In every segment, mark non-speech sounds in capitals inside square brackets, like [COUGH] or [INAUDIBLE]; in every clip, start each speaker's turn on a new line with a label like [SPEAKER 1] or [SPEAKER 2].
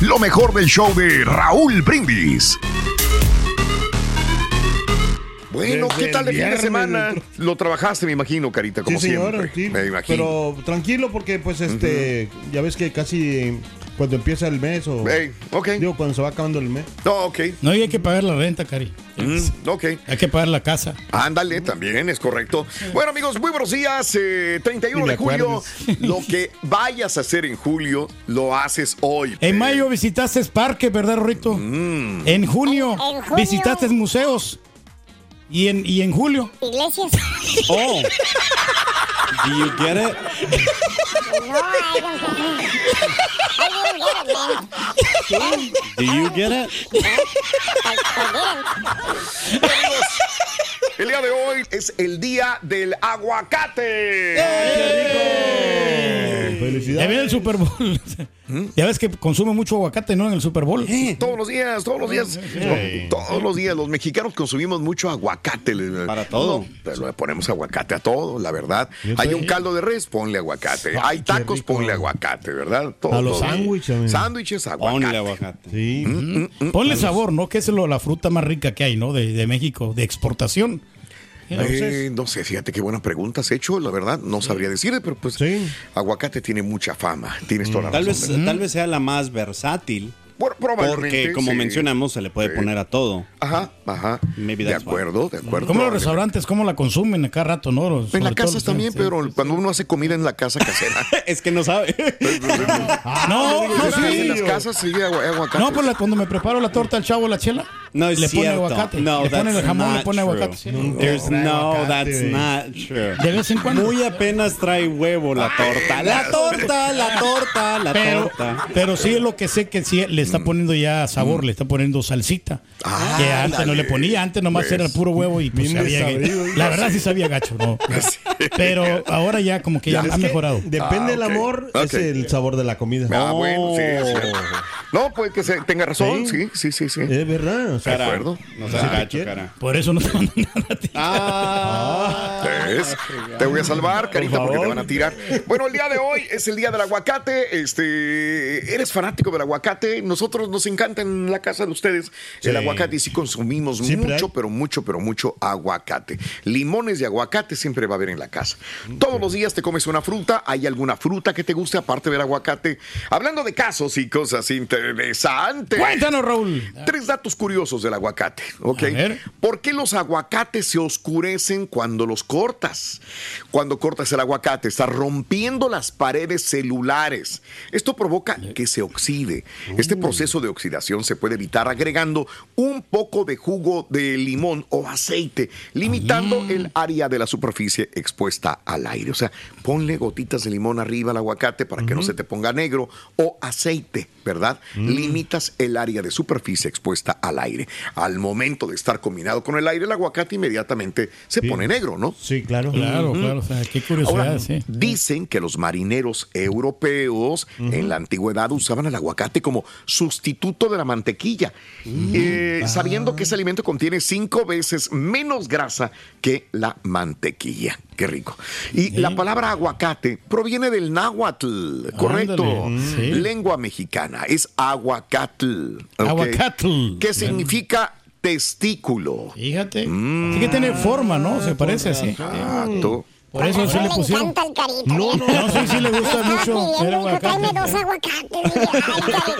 [SPEAKER 1] Lo mejor del show de Raúl Brindis.
[SPEAKER 2] Bueno,
[SPEAKER 3] Desde
[SPEAKER 2] ¿qué tal de
[SPEAKER 3] el
[SPEAKER 2] fin de semana? Lo trabajaste, me imagino, Carita, como
[SPEAKER 3] sí, señor,
[SPEAKER 2] siempre.
[SPEAKER 3] sí.
[SPEAKER 2] Me imagino.
[SPEAKER 3] Pero tranquilo porque pues este, ya ves que casi cuando empieza el mes o
[SPEAKER 2] Ey, ok.
[SPEAKER 3] digo cuando se va acabando el mes.
[SPEAKER 2] No, ok.
[SPEAKER 4] No, y hay que pagar la renta, Cari.
[SPEAKER 2] Mm, ok.
[SPEAKER 4] Hay que pagar la casa.
[SPEAKER 2] Ándale, también es correcto. Bueno, amigos, muy buenos días. eh, 31
[SPEAKER 3] Ni me
[SPEAKER 2] de julio. [LAUGHS] Lo que vayas a hacer en julio, lo haces hoy.
[SPEAKER 4] En mayo visitaste parques, ¿verdad, Rorito?
[SPEAKER 2] Mm.
[SPEAKER 4] En junio,
[SPEAKER 5] En- en junio.
[SPEAKER 4] visitaste museos. Y en, y en julio.
[SPEAKER 5] Iglesias. [LAUGHS]
[SPEAKER 6] Oh. Do you get it?
[SPEAKER 5] No, I don't get it. I didn't get it, man.
[SPEAKER 6] Do you get it?
[SPEAKER 2] El día de hoy es el día del aguacate.
[SPEAKER 4] Ya
[SPEAKER 3] Felicidades.
[SPEAKER 4] viene el Super Bowl. Ya ves que consume mucho aguacate, ¿no? En el Super Bowl.
[SPEAKER 2] Todos los días, todos los días. Todos los días. Los mexicanos consumimos mucho aguacate.
[SPEAKER 6] Para todo.
[SPEAKER 2] No, pero le ponemos aguacate a todo, la verdad. Hay un caldo de res, ponle aguacate.
[SPEAKER 3] Ay,
[SPEAKER 2] Hay tacos, ponle aguacate, ¿verdad? Todo,
[SPEAKER 3] A los sándwiches.
[SPEAKER 2] Sándwiches, aguacate.
[SPEAKER 6] Ponle aguacate.
[SPEAKER 3] Sí.
[SPEAKER 2] Mm,
[SPEAKER 4] Ponle sabor, ¿no? Que es lo- la fruta más rica que hay, ¿no? De, de México, de exportación.
[SPEAKER 2] Eh, no sé, fíjate qué buenas preguntas has hecho, la verdad, no sabría decirle, pero pues
[SPEAKER 3] Sí.
[SPEAKER 2] aguacate tiene mucha fama, tienes toda la
[SPEAKER 6] Tal
[SPEAKER 2] razón.
[SPEAKER 6] vez,
[SPEAKER 2] ¿verdad?
[SPEAKER 6] tal vez sea la más versátil.
[SPEAKER 2] Bueno, probablemente,
[SPEAKER 6] Porque, como
[SPEAKER 2] sí.
[SPEAKER 6] mencionamos, se le puede
[SPEAKER 2] Sí.
[SPEAKER 6] poner a todo.
[SPEAKER 2] Ajá, ajá.
[SPEAKER 6] Maybe
[SPEAKER 2] de acuerdo, de acuerdo.
[SPEAKER 4] Como los restaurantes, cómo la consumen acá rato, ¿no? Los-
[SPEAKER 2] En
[SPEAKER 4] sobre
[SPEAKER 2] la
[SPEAKER 4] todo
[SPEAKER 2] casa
[SPEAKER 4] los-
[SPEAKER 2] también,
[SPEAKER 4] sí.
[SPEAKER 2] pero cuando uno hace comida en la casa casera. [LAUGHS]
[SPEAKER 6] es que no sabe. [LAUGHS]
[SPEAKER 4] No, [LAUGHS] no, sí.
[SPEAKER 2] En las casas sí aguacate.
[SPEAKER 4] No, pues la- cuando me preparo la torta al chavo, la chela,
[SPEAKER 6] No es
[SPEAKER 4] le pone
[SPEAKER 6] cierto.
[SPEAKER 4] aguacate.
[SPEAKER 6] No,
[SPEAKER 4] le pone
[SPEAKER 6] that's
[SPEAKER 4] el jamón, le
[SPEAKER 6] not
[SPEAKER 4] pone
[SPEAKER 6] true.
[SPEAKER 4] aguacate. sí.
[SPEAKER 6] There's no,
[SPEAKER 3] aguacate,
[SPEAKER 6] that's not true.
[SPEAKER 4] De vez en cuando.
[SPEAKER 6] Muy apenas trae huevo la torta. La torta, la torta, la
[SPEAKER 4] pero,
[SPEAKER 6] torta.
[SPEAKER 4] pero sí es lo que sé que sí le está poniendo ya sabor, le está poniendo salsita.
[SPEAKER 2] Ah,
[SPEAKER 4] que antes no le ponía, antes nomás
[SPEAKER 2] Pues,
[SPEAKER 4] era el puro huevo y pues sabía
[SPEAKER 3] desabrido,
[SPEAKER 4] La verdad sí sabía gacho, ¿no? [LAUGHS] Pero ahora ya como que ya,
[SPEAKER 3] Es
[SPEAKER 4] ha
[SPEAKER 3] que
[SPEAKER 4] mejorado.
[SPEAKER 3] Depende
[SPEAKER 2] Ah,
[SPEAKER 3] del
[SPEAKER 2] ok.
[SPEAKER 3] amor, es el sabor de la comida.
[SPEAKER 2] Ah, bueno, sí,
[SPEAKER 6] Oh.
[SPEAKER 2] No, puede que se, tenga razón, sí, sí, sí, sí.
[SPEAKER 3] Es verdad.
[SPEAKER 6] Cara,
[SPEAKER 2] acuerdo.
[SPEAKER 6] No seas gacho, cara.
[SPEAKER 4] Por eso no te mandan nada a ti.
[SPEAKER 6] Ah.
[SPEAKER 2] ¿Ves? Te voy a salvar, carita, porque te
[SPEAKER 3] favor.
[SPEAKER 2] van a tirar. Bueno, el día de hoy es el día del aguacate. Este, eres fanático del aguacate. Nosotros nos encanta en la casa de ustedes el
[SPEAKER 3] Sí.
[SPEAKER 2] aguacate y sí consumimos
[SPEAKER 3] Siempre
[SPEAKER 2] mucho,
[SPEAKER 3] hay.
[SPEAKER 2] pero mucho, pero mucho aguacate. Limones de aguacate siempre va a haber en la casa. Todos los días te comes una fruta. ¿Hay alguna fruta que te guste aparte del aguacate? Hablando de casos y cosas interesantes.
[SPEAKER 4] Cuéntanos, Raúl.
[SPEAKER 2] Tres datos curiosos del aguacate, ¿ok? ¿Por qué los aguacates se oscurecen cuando los cortas? Cuando cortas el aguacate, estás rompiendo las paredes celulares. Esto provoca que se oxide. Este proceso de oxidación se puede evitar agregando un poco de jugo de limón o aceite, limitando el área de la superficie expuesta al aire. O sea, ponle gotitas de limón arriba al aguacate para que no se te ponga negro o aceite, ¿verdad? Limitas el área de superficie expuesta al aire. Al momento de estar combinado con el aire, el aguacate inmediatamente se pone negro, ¿no?
[SPEAKER 3] Sí, claro.
[SPEAKER 4] Claro, claro. O sea, qué curiosidad,
[SPEAKER 2] Ahora,
[SPEAKER 4] sí.
[SPEAKER 2] Dicen que los marineros europeos en la antigüedad usaban el aguacate como sustituto de la mantequilla, eh, sabiendo que ese alimento contiene cinco veces menos grasa que la mantequilla. Qué rico. Y la palabra aguacate proviene del náhuatl, correcto.
[SPEAKER 4] Ándale, sí.
[SPEAKER 2] Lengua mexicana es aguacatl.
[SPEAKER 4] Aguacatl.
[SPEAKER 2] Que significa testículo.
[SPEAKER 4] Fíjate. Que tiene forma, ¿no? Se parece así.
[SPEAKER 2] Exacto.
[SPEAKER 4] Por eso sí le pusieron.
[SPEAKER 5] encanta el carita.
[SPEAKER 4] No, no, no, sí, sí le gusta mucho
[SPEAKER 5] pidiendo,
[SPEAKER 4] aguacate.
[SPEAKER 5] tráeme dos aguacates. Ay.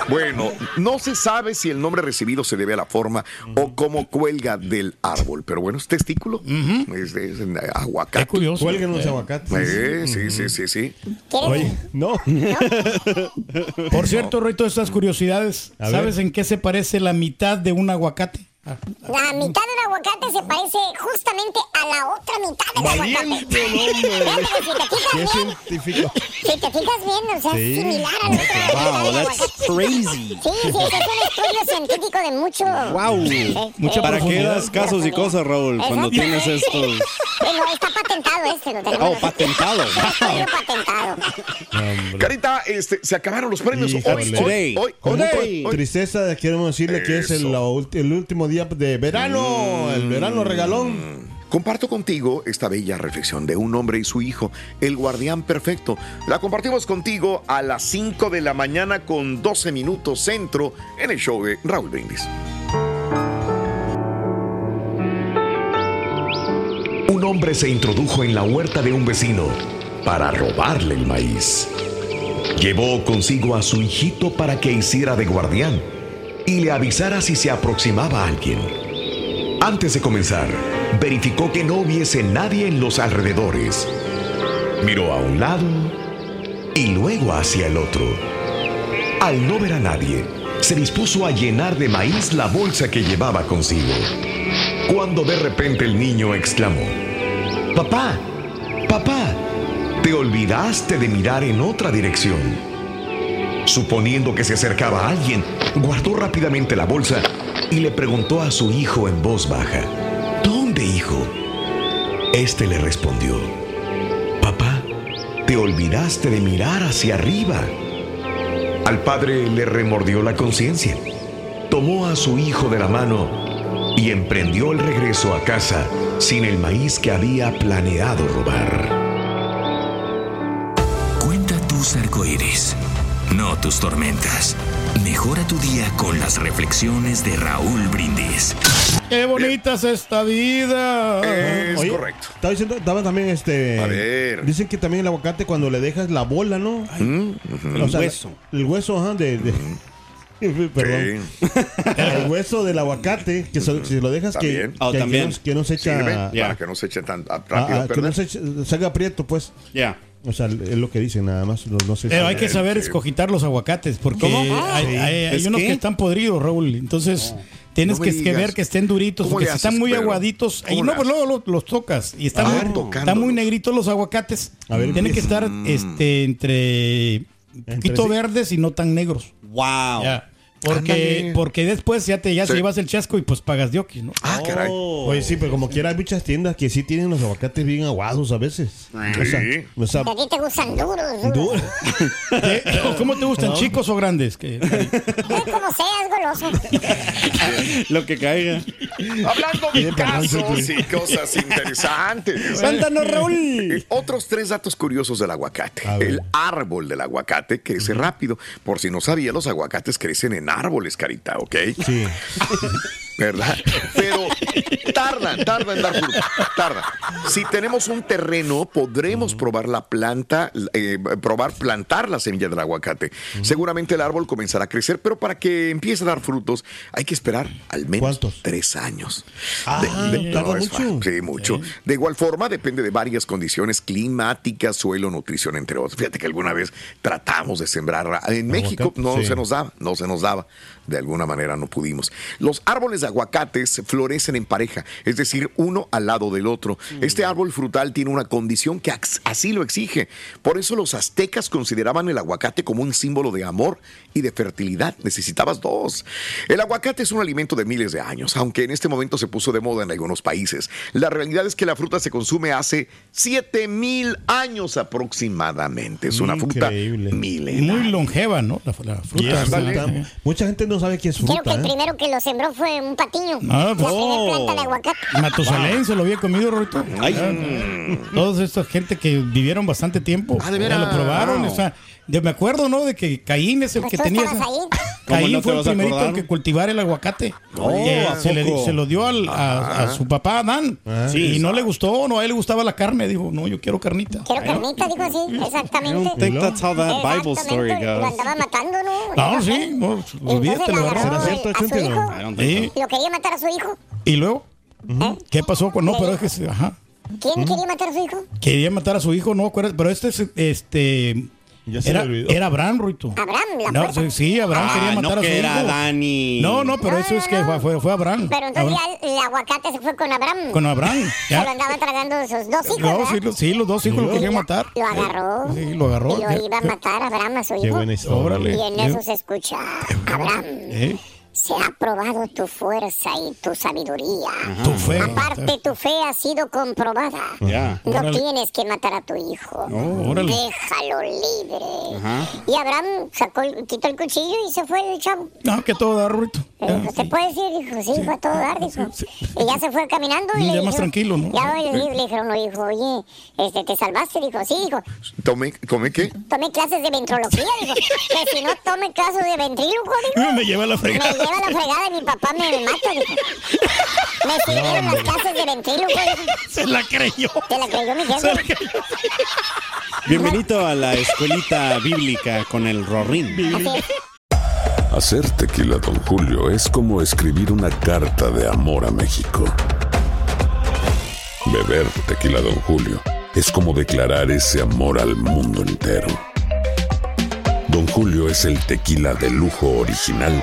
[SPEAKER 5] [LAUGHS]
[SPEAKER 2] Bueno, no se sabe si el nombre recibido se debe a la forma o cómo cuelga del árbol, pero bueno, es testículo. es, es, eh, aguacate.
[SPEAKER 4] Qué curioso.
[SPEAKER 3] Cuelguen los aguacates.
[SPEAKER 2] Eh, sí, sí, sí, sí.
[SPEAKER 4] Oye,
[SPEAKER 3] No.
[SPEAKER 4] por cierto, todas estas curiosidades,
[SPEAKER 3] A ver.
[SPEAKER 4] ¿sabes en qué se parece la mitad de un aguacate?
[SPEAKER 5] La mitad del aguacate se parece justamente a la otra mitad del
[SPEAKER 3] Valiente, [LAUGHS]
[SPEAKER 5] aguacate.
[SPEAKER 3] hombre.
[SPEAKER 5] Si te fijas bien, si te fijas bien, o sea,
[SPEAKER 3] Sí.
[SPEAKER 5] es similar a la otra mitad
[SPEAKER 6] Wow,
[SPEAKER 5] del
[SPEAKER 6] that's
[SPEAKER 5] aguacate.
[SPEAKER 6] crazy.
[SPEAKER 5] Sí, sí, es un estudio científico de mucho...
[SPEAKER 6] Wow.
[SPEAKER 4] Mucha
[SPEAKER 6] ¿Para qué
[SPEAKER 4] profundidad.
[SPEAKER 6] das casos y cosas, Raúl, cuando tienes estos... [LAUGHS]
[SPEAKER 5] Bueno, está patentado este, lo tenemos.
[SPEAKER 6] Oh, patentado. [LAUGHS]
[SPEAKER 5] Estudio patentado.
[SPEAKER 2] Carita, este, se acabaron los premios. Hoy,
[SPEAKER 3] Híjole.
[SPEAKER 2] hoy,
[SPEAKER 6] Today.
[SPEAKER 2] hoy, hoy, hoy, hoy.
[SPEAKER 3] tristeza queremos decirle que es el,
[SPEAKER 2] Eso.
[SPEAKER 3] el último día de verano, el verano regalón.
[SPEAKER 2] Comparto contigo esta bella reflexión de un hombre y su hijo, el guardián perfecto. La compartimos contigo a las 5 de la mañana con 12 minutos centro en el show de Raúl Brindis.
[SPEAKER 1] Un hombre se introdujo en la huerta de un vecino para robarle el maíz. Llevó consigo a su hijito para que hiciera de guardián y le avisara si se aproximaba alguien. Antes de comenzar, verificó que no hubiese nadie en los alrededores. Miró a un lado y luego hacia el otro. Al no ver a nadie, se dispuso a llenar de maíz la bolsa que llevaba consigo. Cuando de repente el niño exclamó, Papá, papá, te olvidaste de mirar en otra dirección. Suponiendo que se acercaba alguien, guardó rápidamente la bolsa y le preguntó a su hijo en voz baja, ¿Dónde, hijo? Este le respondió, Papá, te olvidaste de mirar hacia arriba. Al padre le remordió la conciencia. Tomó a su hijo de la mano y emprendió el regreso a casa sin el maíz que había planeado robar.
[SPEAKER 7] Cuenta tus arcoíris, no tus tormentas. Mejora tu día con las reflexiones de Raúl Brindis.
[SPEAKER 4] ¡Qué bonita es esta vida!
[SPEAKER 2] Es
[SPEAKER 3] Oye,
[SPEAKER 2] correcto.
[SPEAKER 3] Estaba diciendo, estaba también este.
[SPEAKER 2] A ver.
[SPEAKER 3] Dicen que también el aguacate cuando le dejas la bola, ¿no?
[SPEAKER 2] Mm,
[SPEAKER 3] O sea,
[SPEAKER 6] hueso.
[SPEAKER 3] El hueso, ajá, de. de- [LAUGHS] Perdón.
[SPEAKER 2] Sí,
[SPEAKER 3] El hueso del aguacate, que so- si lo dejas que.
[SPEAKER 6] Oh,
[SPEAKER 3] que, que no, que no se echa.
[SPEAKER 2] sirve
[SPEAKER 3] ah,
[SPEAKER 2] para que no se eche tan
[SPEAKER 3] ah,
[SPEAKER 2] rápido. a
[SPEAKER 3] que no se, eche- se haga prieto, pues.
[SPEAKER 6] Ya.
[SPEAKER 3] O sea, es lo que dicen nada más. No, no sé
[SPEAKER 4] Pero
[SPEAKER 3] si-
[SPEAKER 4] hay que saber escogitar los aguacates porque
[SPEAKER 6] ¿Cómo?
[SPEAKER 4] hay,
[SPEAKER 6] Sí.
[SPEAKER 4] hay- hay
[SPEAKER 6] ¿Es
[SPEAKER 4] unos
[SPEAKER 6] qué?
[SPEAKER 4] que están podridos, Raúl. Entonces tienes
[SPEAKER 2] No
[SPEAKER 4] que,
[SPEAKER 2] digas.
[SPEAKER 4] ver que estén duritos
[SPEAKER 2] ¿Cómo
[SPEAKER 4] porque si están muy
[SPEAKER 2] Pedro?
[SPEAKER 4] aguaditos.
[SPEAKER 2] ¿Cómo
[SPEAKER 4] Y no, pues luego los, los tocas. Y están,
[SPEAKER 2] Ah,
[SPEAKER 4] muy, están muy negritos los aguacates.
[SPEAKER 3] A ver,
[SPEAKER 4] Tienen que estar este, entre un poquito
[SPEAKER 3] sí.
[SPEAKER 4] verdes y no tan negros.
[SPEAKER 6] Wow.
[SPEAKER 4] Ya. Porque, porque después ya te ya
[SPEAKER 2] Sí.
[SPEAKER 4] se llevas el chasco y pues pagas de ¿no?
[SPEAKER 2] Ah, caray.
[SPEAKER 3] Oye, sí, pero como quiera hay muchas tiendas que sí tienen los aguacates bien aguados a veces. O sea,
[SPEAKER 2] Sí.
[SPEAKER 3] o sea,
[SPEAKER 5] A ti te gustan duros, duros. [LAUGHS] [LAUGHS]
[SPEAKER 4] ¿Cómo te gustan, chicos o grandes? Que- [LAUGHS]
[SPEAKER 5] Eh, Como seas, goloso.
[SPEAKER 6] Lo que caiga.
[SPEAKER 2] Hablando de casos y cosas interesantes.
[SPEAKER 6] Cuéntanos, Raúl.
[SPEAKER 2] Eh, Otros tres datos curiosos del aguacate. El árbol del aguacate crece rápido. Por si no sabía, los aguacates crecen en árboles, carita, ¿ok?
[SPEAKER 3] sí. [LAUGHS]
[SPEAKER 2] ¿verdad? Pero tarda, tarda en dar fruto, tarda. Si tenemos un terreno, podremos probar la planta, eh, probar plantar la semilla del aguacate. Seguramente el árbol comenzará a crecer, pero para que empiece a dar frutos hay que esperar al menos tres años.
[SPEAKER 3] Ah,
[SPEAKER 2] es
[SPEAKER 3] mucho.
[SPEAKER 2] Sí, mucho. De igual forma, depende de varias condiciones climáticas, suelo, nutrición, entre otros. Fíjate que alguna vez tratamos de sembrar en México, no
[SPEAKER 3] sí.
[SPEAKER 2] se nos daba, no se nos daba. falava. De alguna manera no pudimos. Los árboles de aguacates florecen en pareja, es decir, uno al lado del otro. Este árbol frutal tiene una condición que así lo exige. Por eso los aztecas consideraban el aguacate como un símbolo de amor y de fertilidad. Necesitabas dos. El aguacate es un alimento de miles de años, aunque en este momento se puso de moda en algunos países. La realidad es que la fruta se consume hace 7000 años aproximadamente. Es una fruta milenaria.
[SPEAKER 4] Muy longeva, ¿no? La, la fruta.
[SPEAKER 3] Fruta. Mucha gente no sabe qué es
[SPEAKER 5] Creo que
[SPEAKER 3] fruta.
[SPEAKER 5] el
[SPEAKER 3] ¿eh?
[SPEAKER 5] primero que lo sembró fue un patiño.
[SPEAKER 4] Ah,
[SPEAKER 5] la
[SPEAKER 4] pues-
[SPEAKER 5] primer planta de aguacate.
[SPEAKER 4] Matusalén se lo había comido, Rorito.
[SPEAKER 2] Ay.
[SPEAKER 4] Todos estos gente que vivieron bastante tiempo.
[SPEAKER 2] Ah, ¿de
[SPEAKER 4] ya
[SPEAKER 2] veras?
[SPEAKER 4] lo probaron. o sea, yo me acuerdo, ¿no? De que Caín es el
[SPEAKER 5] Pues
[SPEAKER 4] que
[SPEAKER 5] tú
[SPEAKER 4] tenía.
[SPEAKER 5] estabas
[SPEAKER 4] esa-
[SPEAKER 5] ahí.
[SPEAKER 6] ¿Cómo
[SPEAKER 4] Caín
[SPEAKER 6] no
[SPEAKER 4] fue el primerito
[SPEAKER 6] acordar?
[SPEAKER 4] que cultivar el aguacate.
[SPEAKER 6] ¿a
[SPEAKER 4] se, le, se lo dio al- a, a su papá Adán.
[SPEAKER 6] Sí.
[SPEAKER 4] Y no le gustó, no, a él le gustaba la carne. Dijo, no, yo quiero carnita.
[SPEAKER 5] Quiero carnita, dijo así, exactamente.
[SPEAKER 6] I don't think that's how that Bible story
[SPEAKER 5] Exactamente, Lo
[SPEAKER 6] goes.
[SPEAKER 5] andaba matando, ¿no?
[SPEAKER 4] No, sí, no,
[SPEAKER 5] Y
[SPEAKER 4] olvídate,
[SPEAKER 5] entonces
[SPEAKER 4] lo
[SPEAKER 5] le
[SPEAKER 4] agarró.
[SPEAKER 5] agarró
[SPEAKER 3] ¿Será cierto, Chente,
[SPEAKER 4] Sí.
[SPEAKER 5] Lo quería matar a su hijo.
[SPEAKER 4] Y luego, ¿qué pasó? con- No, pero es que, se- ajá.
[SPEAKER 5] ¿Quién quería matar a su hijo?
[SPEAKER 4] Quería matar a su hijo, no, pero este es, este,
[SPEAKER 3] Ya se
[SPEAKER 4] era,
[SPEAKER 3] me olvidó.
[SPEAKER 4] era Abraham, Ruito.
[SPEAKER 5] Abraham, la
[SPEAKER 4] No, sí, sí, Abraham
[SPEAKER 6] Ah,
[SPEAKER 4] quería matar
[SPEAKER 6] no
[SPEAKER 4] a su
[SPEAKER 6] que era
[SPEAKER 4] hijo.
[SPEAKER 6] Dani.
[SPEAKER 4] No, no, pero eso es que fue, fue, fue Abraham.
[SPEAKER 5] Pero entonces
[SPEAKER 4] Abraham.
[SPEAKER 5] ya el aguacate se fue con Abraham.
[SPEAKER 4] Con Abraham, [LAUGHS]
[SPEAKER 5] Se
[SPEAKER 4] ya.
[SPEAKER 5] lo andaba tragando sus dos hijos,
[SPEAKER 4] No, sí, lo- sí, los dos hijos lo querían matar.
[SPEAKER 5] Lo agarró.
[SPEAKER 4] Sí, lo agarró.
[SPEAKER 5] Y lo iba a matar a Abraham a su hijo.
[SPEAKER 3] Qué buena historia.
[SPEAKER 5] Y en eso se escucha, Abraham,
[SPEAKER 4] ¿Eh?
[SPEAKER 5] Se ha probado tu fuerza y tu sabiduría.
[SPEAKER 4] Tu fe.
[SPEAKER 5] Aparte, tu fe ha sido comprobada.
[SPEAKER 6] Ya.
[SPEAKER 5] No
[SPEAKER 4] Órale.
[SPEAKER 5] tienes que matar a tu hijo.
[SPEAKER 4] Oh, órale.
[SPEAKER 5] Déjalo libre.
[SPEAKER 6] Ajá.
[SPEAKER 5] Y Abraham sacó, quitó el cuchillo y se fue el chavo.
[SPEAKER 4] No, que todo da, Ruito.
[SPEAKER 5] Le dijo, ¿se puede decir? Dijo, sí, fue a todo dar, dijo. Y ya se fue caminando y
[SPEAKER 4] Ya
[SPEAKER 5] le
[SPEAKER 4] más tranquilo, ¿no?
[SPEAKER 5] Ya le, le dijeron, le dijo, oye, este, ¿te salvaste? Dijo, sí, dijo,
[SPEAKER 2] ¿Tomé, ¿Comé qué?
[SPEAKER 5] tomé clases de ventrología, dijo. Que si no tome clases de ventríloco, dijo. [LAUGHS]
[SPEAKER 4] Me lleva la fregada.
[SPEAKER 5] Lleva la fregada y mi papá me mata, dijo. Me sirvieron las clases de ventríloco, dijo.
[SPEAKER 4] Se la creyó.
[SPEAKER 5] Te la creyó mi
[SPEAKER 4] Se la
[SPEAKER 5] jefe.
[SPEAKER 4] creyó.
[SPEAKER 6] Bienvenido a la escuelita bíblica con el Rorín.
[SPEAKER 8] Hacer tequila, Don Julio, es como escribir una carta de amor a México. Beber tequila, Don Julio, es como declarar ese amor al mundo entero. Don Julio es el tequila de lujo original,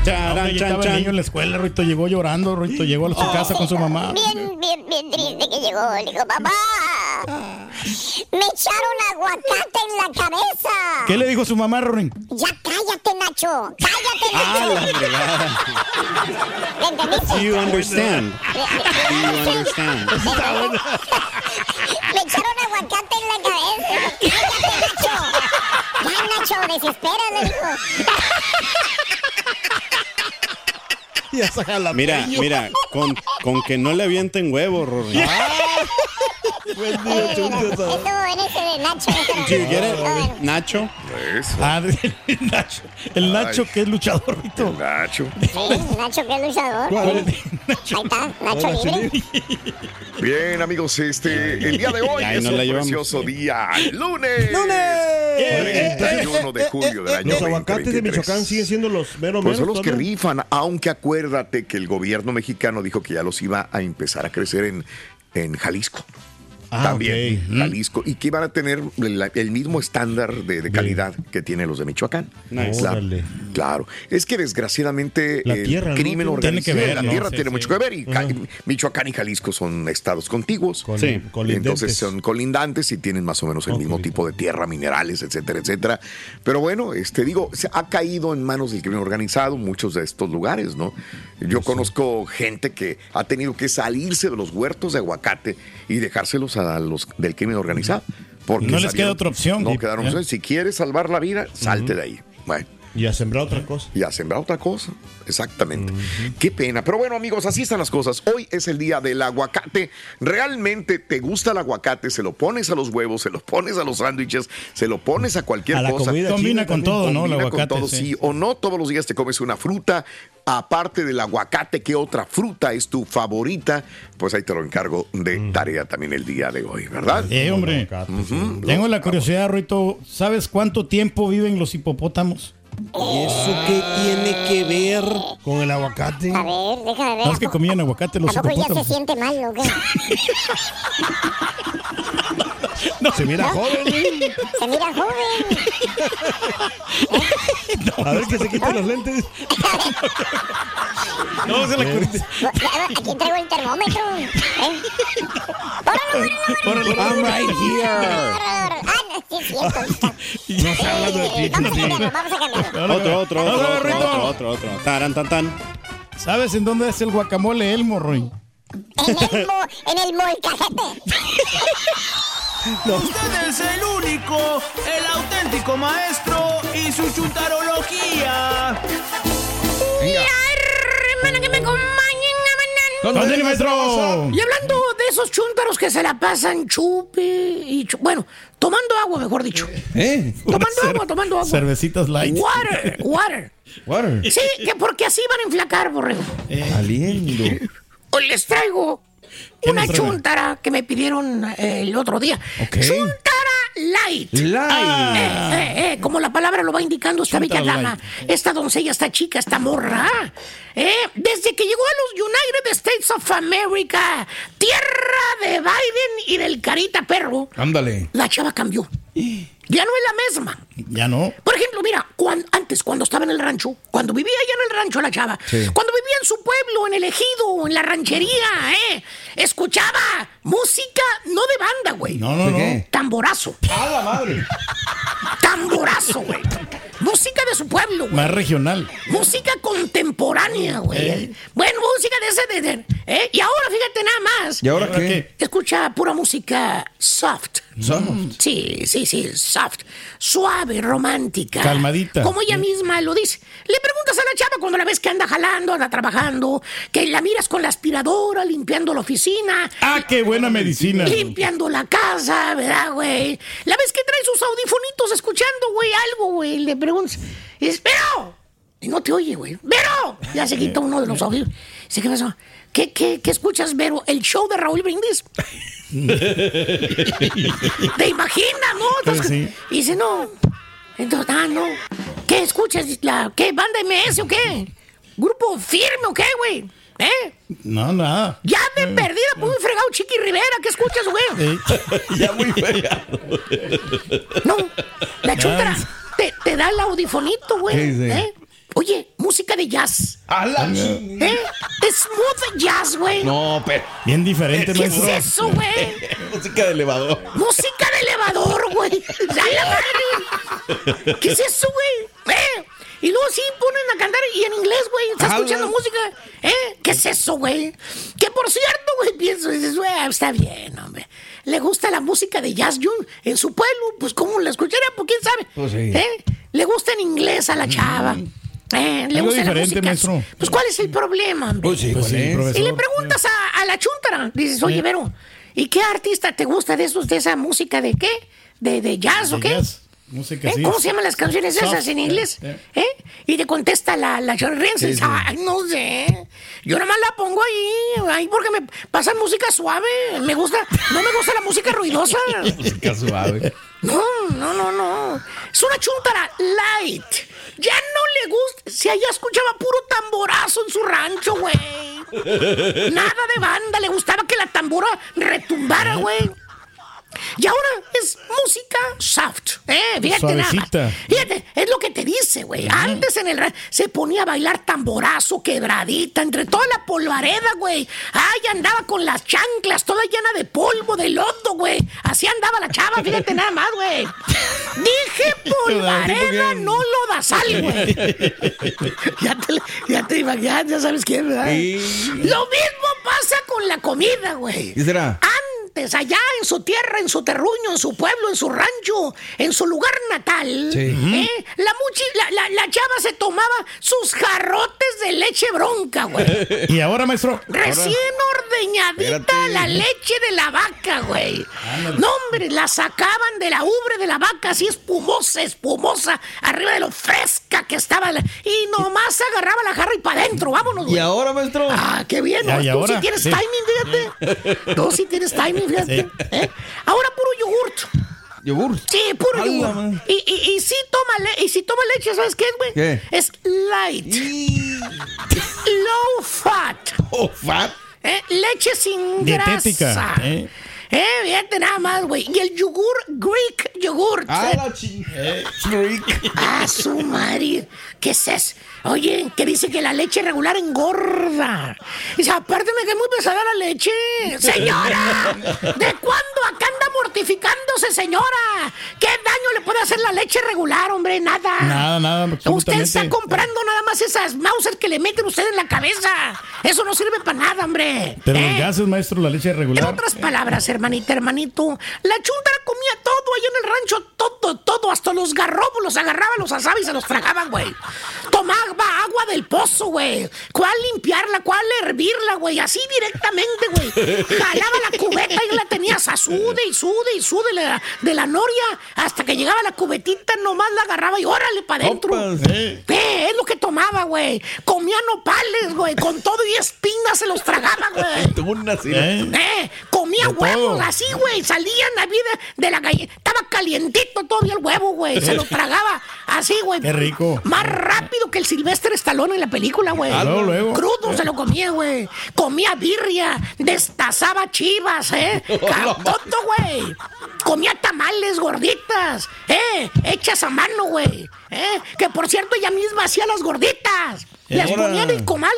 [SPEAKER 4] Hombre, ya estaba el niño en la escuela, Ruito llegó llorando, Ruito llegó a su casa con su mamá.
[SPEAKER 5] Bien, bien, bien triste que llegó. Le dijo, papá, me echaron aguacate en la cabeza.
[SPEAKER 4] ¿Qué le dijo su mamá, Rorín?
[SPEAKER 5] Ya cállate, Nacho. Cállate,
[SPEAKER 6] Ah,
[SPEAKER 5] Nacho. ¿Me entendiste?
[SPEAKER 6] Do you understand? Do you understand? [LAUGHS]
[SPEAKER 5] Me echaron aguacate en la cabeza. Cállate, Nacho. Ya, Nacho, desespera, le dijo. [LAUGHS]
[SPEAKER 3] Y esa jalapeño.
[SPEAKER 6] Mira, mira, con, con que no le avienten huevos, Rorín. Buen día, Chuntios.
[SPEAKER 5] Estuvo en ese de Nacho.
[SPEAKER 6] Si
[SPEAKER 5] bueno.
[SPEAKER 6] Nacho.
[SPEAKER 2] Eso.
[SPEAKER 4] Ah, [LAUGHS] el Nacho, el Nacho que es luchador, Rito.
[SPEAKER 2] Nacho.
[SPEAKER 5] Sí, Nacho que es luchador.
[SPEAKER 4] ¿Cuál?
[SPEAKER 5] Ahí está, Nacho libre.
[SPEAKER 2] Bien, amigos, este, el día de hoy es un precioso día. ¡Lunes!
[SPEAKER 3] Eh,
[SPEAKER 2] 31 de julio del año
[SPEAKER 3] Los aguacates de
[SPEAKER 2] 2023.
[SPEAKER 3] Michoacán siguen siendo los meros
[SPEAKER 2] Pues
[SPEAKER 3] meros.
[SPEAKER 2] son los que rifan, aunque acuérdate que el gobierno mexicano dijo que ya los iba a empezar a crecer en, en Jalisco.
[SPEAKER 3] Ah,
[SPEAKER 2] También. Jalisco. Y que iban a tener el, el mismo estándar de, de calidad que tienen los de Michoacán.
[SPEAKER 6] Nice.
[SPEAKER 2] Claro. Es que desgraciadamente
[SPEAKER 3] La
[SPEAKER 2] el
[SPEAKER 3] tierra, ¿no?
[SPEAKER 2] crimen
[SPEAKER 3] Tiene
[SPEAKER 2] organizado.
[SPEAKER 4] que ver,
[SPEAKER 2] la
[SPEAKER 4] ¿no?
[SPEAKER 2] tierra
[SPEAKER 4] Sí,
[SPEAKER 2] tiene
[SPEAKER 4] sí.
[SPEAKER 2] mucho que ver. Y. Michoacán y Jalisco son estados contiguos.
[SPEAKER 3] Con,
[SPEAKER 6] Sí.
[SPEAKER 2] Entonces son colindantes y tienen más o menos el mismo tipo de tierra, minerales, etcétera, etcétera. Pero bueno, este digo, se ha caído en manos del crimen organizado muchos de estos lugares, ¿no? Yo conozco gente que ha tenido que salirse de los huertos de aguacate y dejárselos a los del crimen organizado. Porque
[SPEAKER 4] No les queda otra opción.
[SPEAKER 2] No quedaron
[SPEAKER 4] ¿Eh?
[SPEAKER 2] opciones. Si quieres salvar la vida, salte de ahí. Bueno.
[SPEAKER 3] Y a sembrar otra cosa.
[SPEAKER 2] Y a sembrar otra cosa. Exactamente. Qué pena. Pero bueno, amigos, así están las cosas. Hoy es el día del aguacate. ¿Realmente te gusta el aguacate? Se lo pones a los huevos, se lo pones a los sándwiches, se lo pones a cualquier
[SPEAKER 3] A la
[SPEAKER 2] cosa.
[SPEAKER 3] comida
[SPEAKER 4] Combina con todo, ¿no? El aguacate.
[SPEAKER 2] con todo, sí. o no. Todos los días te comes una fruta. Aparte del aguacate, ¿qué otra fruta es tu favorita? Pues ahí te lo encargo de tarea también el día de hoy, ¿verdad?
[SPEAKER 4] Eh, hombre. Tengo la curiosidad, Rito. ¿Sabes cuánto tiempo viven los hipopótamos?
[SPEAKER 6] ¿Y eso qué tiene que ver?
[SPEAKER 3] Con el aguacate.
[SPEAKER 5] A ver, déjame ver.
[SPEAKER 4] ¿Sabes que comían aguacate los
[SPEAKER 5] ¿A poco ya se siente mal o qué? [LAUGHS]
[SPEAKER 3] Se mira joven. ¿eh?
[SPEAKER 5] Se mira joven.
[SPEAKER 3] A ver que se quiten los lentes.
[SPEAKER 4] No, se la curiosidad.
[SPEAKER 5] Aquí traigo el termómetro. ¿eh?
[SPEAKER 4] Órale.
[SPEAKER 6] I'm right here.
[SPEAKER 5] Ah, no, está
[SPEAKER 3] hablando de ti.
[SPEAKER 5] Vamos a cambiarlo, vamos a cambiarlo.
[SPEAKER 6] Otro, otro, otro, otro, otro. Taran, tan, tan.
[SPEAKER 4] ¿Sabes en dónde es el guacamole Elmo, Roy?
[SPEAKER 5] En el, en el molcajete.
[SPEAKER 9] Usted es el único, el auténtico maestro y su chuntarología.
[SPEAKER 10] hermana, que me acompañen a mañana.
[SPEAKER 4] ¿Dónde, maestro?
[SPEAKER 10] Y hablando de esos chúntaros que se la pasan chupe y chu- bueno, tomando agua, mejor dicho.
[SPEAKER 6] ¿Eh?
[SPEAKER 10] Tomando agua, tomando agua.
[SPEAKER 4] Cervecitas light.
[SPEAKER 10] Water, water.
[SPEAKER 3] Water.
[SPEAKER 10] Sí, que porque así van a enflacar, borrego.
[SPEAKER 6] Saliendo.
[SPEAKER 10] Hoy les traigo
[SPEAKER 4] ¿Qué
[SPEAKER 10] una chuntara que me pidieron eh, el otro día. Chuntara light.
[SPEAKER 6] Light.
[SPEAKER 10] Eh, eh, eh, como la palabra lo va indicando esta bella
[SPEAKER 4] Chuntara
[SPEAKER 10] dama, esta doncella, esta chica, esta morra. eh, desde que llegó a los United States of America, tierra de Biden y del carita perro,
[SPEAKER 6] Ándale.
[SPEAKER 10] la chava cambió. [GASPS] Ya no es la misma.
[SPEAKER 4] Ya no.
[SPEAKER 10] Por ejemplo, mira, antes cuando estaba en el rancho, cuando vivía allá en el rancho la chava, cuando vivía en su pueblo, en el ejido, en la ranchería, ¿eh? Escuchaba música no de banda, güey.
[SPEAKER 4] No, no, no.
[SPEAKER 10] Tamborazo.
[SPEAKER 3] ¡A la madre! [LAUGHS]
[SPEAKER 10] Tamborazo, güey. Música de su pueblo, güey.
[SPEAKER 4] Más regional.
[SPEAKER 10] Música contemporánea, güey. Bueno, música de ese... de- de- ¿eh? Y ahora, fíjate nada más.
[SPEAKER 6] ¿Y ahora qué?
[SPEAKER 10] Escucha pura música soft.
[SPEAKER 6] Soft.
[SPEAKER 10] Sí, sí, sí, soft. Suave, romántica.
[SPEAKER 4] Calmadita.
[SPEAKER 10] Como ella misma lo dice. Le preguntas a la chava cuando la ves que anda jalando, anda trabajando, que la miras con la aspiradora, limpiando la oficina.
[SPEAKER 4] Ah, qué buena medicina.
[SPEAKER 10] Limpiando la casa, ¿verdad, güey? La ves que trae sus audifonitos escuchando, güey, algo, güey. Le preguntas, y dices, ¡Pero! Y no te oye, güey. ¡Vero! Ya se quita uno de los audífonos. Dice, ¿qué pasó? ¿Qué, qué, qué escuchas, Vero? ¿El show de Raúl Brindis? ¿Te imaginas, no? Entonces,
[SPEAKER 4] Sí.
[SPEAKER 10] Y dice, no. Entonces, ah, no. ¿Qué escuchas? La, ¿Qué? ¿Banda MS o qué? ¿Grupo firme o qué, güey? ¿Eh?
[SPEAKER 4] No, nada.
[SPEAKER 10] Ya de perdida, muy fregado Chiqui Rivera. ¿Qué escuchas, güey?
[SPEAKER 4] Eh,
[SPEAKER 6] ya muy fregado.
[SPEAKER 10] No, la chuntara te, te da el audifonito, güey.
[SPEAKER 6] ¿Qué dice?
[SPEAKER 10] Oye, música de jazz.
[SPEAKER 6] A la
[SPEAKER 10] ¿Eh? Smooth jazz, güey.
[SPEAKER 6] No, pero.
[SPEAKER 4] Bien diferente,
[SPEAKER 10] ¿Qué
[SPEAKER 4] maestro.
[SPEAKER 10] es eso, güey? [LAUGHS]
[SPEAKER 6] Música de elevador.
[SPEAKER 10] Música de elevador, güey. ¿Qué es eso, güey? ¿Eh? Y luego sí ponen a cantar y en inglés, güey. Está
[SPEAKER 6] Ah,
[SPEAKER 10] escuchando música. ¿Eh? ¿Qué es eso, güey? Que por cierto, güey, pienso, dices, güey, está bien, hombre. Le gusta la música de Jazz June en su pueblo. Pues, ¿cómo la escucharía? Pues, quién sabe.
[SPEAKER 6] Pues sí.
[SPEAKER 10] ¿Eh? Le gusta en inglés a la chava. ¿Eh? Le gusta la música.
[SPEAKER 4] maestro.
[SPEAKER 10] Pues, ¿cuál es el problema, hombre?
[SPEAKER 6] Pues sí,
[SPEAKER 4] Pues
[SPEAKER 6] ¿cuál
[SPEAKER 4] sí.
[SPEAKER 10] Y le preguntas a, a la chuntara, dices, oye, Vero, ¿Y qué artista te gusta de esos, de esa música de qué? ¿De, de jazz o qué?
[SPEAKER 4] jazz, Música
[SPEAKER 10] ¿Eh? ¿Cómo se llaman las canciones
[SPEAKER 4] Soft,
[SPEAKER 10] esas en
[SPEAKER 4] eh,
[SPEAKER 10] inglés?
[SPEAKER 4] eh.
[SPEAKER 10] ¿Eh? Y te contesta la, la.
[SPEAKER 4] Sí, sí.
[SPEAKER 10] Ay, no sé. Yo nada más la pongo ahí, ahí porque me pasan música suave. Me gusta, no me gusta la música ruidosa. [LAUGHS]
[SPEAKER 6] Música suave.
[SPEAKER 10] No, no, no, no. Es una chuntara light. Ya no le gusta. Si allá escuchaba puro tamborazo en su rancho, güey. Nada de banda. Le gustaba que la tambora retumbara, güey. Y ahora es música soft. Eh, fíjate nada.
[SPEAKER 4] Suavecita.
[SPEAKER 10] Fíjate, es lo que te dice, güey. Antes en el se ponía a bailar tamborazo, quebradita, entre toda la polvareda, güey. Ay, andaba con las chanclas, toda llena de polvo, de lodo, güey. Así andaba la chava, fíjate nada más, güey. Dije [LAUGHS] polvareda, no lodazal, güey. [LAUGHS] ya te, ya te imaginas, ya sabes quién, ¿verdad? Lo mismo pasa con la comida, güey.
[SPEAKER 6] ¿Qué será?
[SPEAKER 10] Antes, allá en su tierra, en su terruño, en su pueblo, en su rancho, en su lugar natal,
[SPEAKER 6] Sí.
[SPEAKER 10] ¿eh? la, muchi- la, la- la chava se tomaba sus jarrotes de leche bronca, güey. [LAUGHS]
[SPEAKER 4] Y ahora, maestro.
[SPEAKER 10] Recién ordeñadita
[SPEAKER 4] Espérate.
[SPEAKER 10] la leche de la vaca, güey. No, hombre, la sacaban de la ubre de la vaca, así espumosa, espumosa, arriba de lo fresca que estaba. la- Y nomás agarraba la jarra y para adentro, vámonos, güey.
[SPEAKER 6] ¿Y ahora, maestro?
[SPEAKER 10] Ah, qué bien, ¿no?
[SPEAKER 6] ¿y
[SPEAKER 10] Tú
[SPEAKER 6] ahora?
[SPEAKER 10] sí tienes
[SPEAKER 6] Sí.
[SPEAKER 10] timing, fíjate. Tú sí tienes timing, fíjate. ¿eh? Ahora puro yogurt.
[SPEAKER 6] ¿Yogur?
[SPEAKER 10] Sí, puro
[SPEAKER 6] Ay,
[SPEAKER 10] yogur. Y, y, y sí toma le y si toma leche, ¿sabes qué es, güey?
[SPEAKER 6] ¿Qué?
[SPEAKER 10] Es light. Low fat. [LAUGHS]
[SPEAKER 6] Oh, fat.
[SPEAKER 10] ¿Eh? Leche sin
[SPEAKER 4] Dietética.
[SPEAKER 10] grasa.
[SPEAKER 4] ¿eh?
[SPEAKER 10] Eh, fíjate nada más, güey. Y el yogur Greek yogurt.
[SPEAKER 6] Ah, la eh, Greek.
[SPEAKER 10] Ah, su madre. ¿Qué es eso? Oye, que dice que la leche regular engorda. Dice, aparte me que es muy pesada la leche. Señora, ¿de cuándo acá anda mortificándose, señora? ¿Qué daño le puede hacer la leche regular, hombre? Nada.
[SPEAKER 4] Nada, nada,
[SPEAKER 10] Usted está comprando nada más esas Mauser que le meten usted en la cabeza. Eso no sirve para nada, hombre.
[SPEAKER 4] Pero
[SPEAKER 10] ¿Eh?
[SPEAKER 4] los gases, maestro, la leche
[SPEAKER 10] En
[SPEAKER 4] regular.
[SPEAKER 10] otras palabras, hermanita, hermanito, la chuntara comía todo ahí en el rancho, todo, todo, hasta los garrobos los agarraba, los asaba y se los tragaban, güey. Tomaba agua del pozo, güey. ¿Cuál limpiarla? ¿Cuál hervirla, güey? Así directamente, güey. Jalaba la cubeta y la tenía sude y sude y sude la- de la noria hasta que llegaba la cubetita, nomás la agarraba y órale para adentro.
[SPEAKER 4] Eh.
[SPEAKER 10] Es lo que tomaba, güey. Comía nopales, güey. Con todo y espinas se los tragaba, güey. [LAUGHS]
[SPEAKER 4] Eh.
[SPEAKER 10] Eh, comía
[SPEAKER 4] De
[SPEAKER 10] huevos
[SPEAKER 4] todo.
[SPEAKER 10] así, güey. Salían a vida de la gallina. Estaba calientito todavía el huevo, güey. Se lo tragaba así, güey.
[SPEAKER 4] Qué rico.
[SPEAKER 10] Más rápido que el Silvestre Stallone en la película, güey.
[SPEAKER 4] Ah.
[SPEAKER 10] Crudo se lo comía, güey. Comía birria, destazaba chivas, ¿eh? [LAUGHS] Ca- Todo, güey. Comía tamales gorditas, ¿eh? Hechas a mano, güey. ¿eh? Que por cierto, ella misma hacía las gorditas. Las ponía en el comal.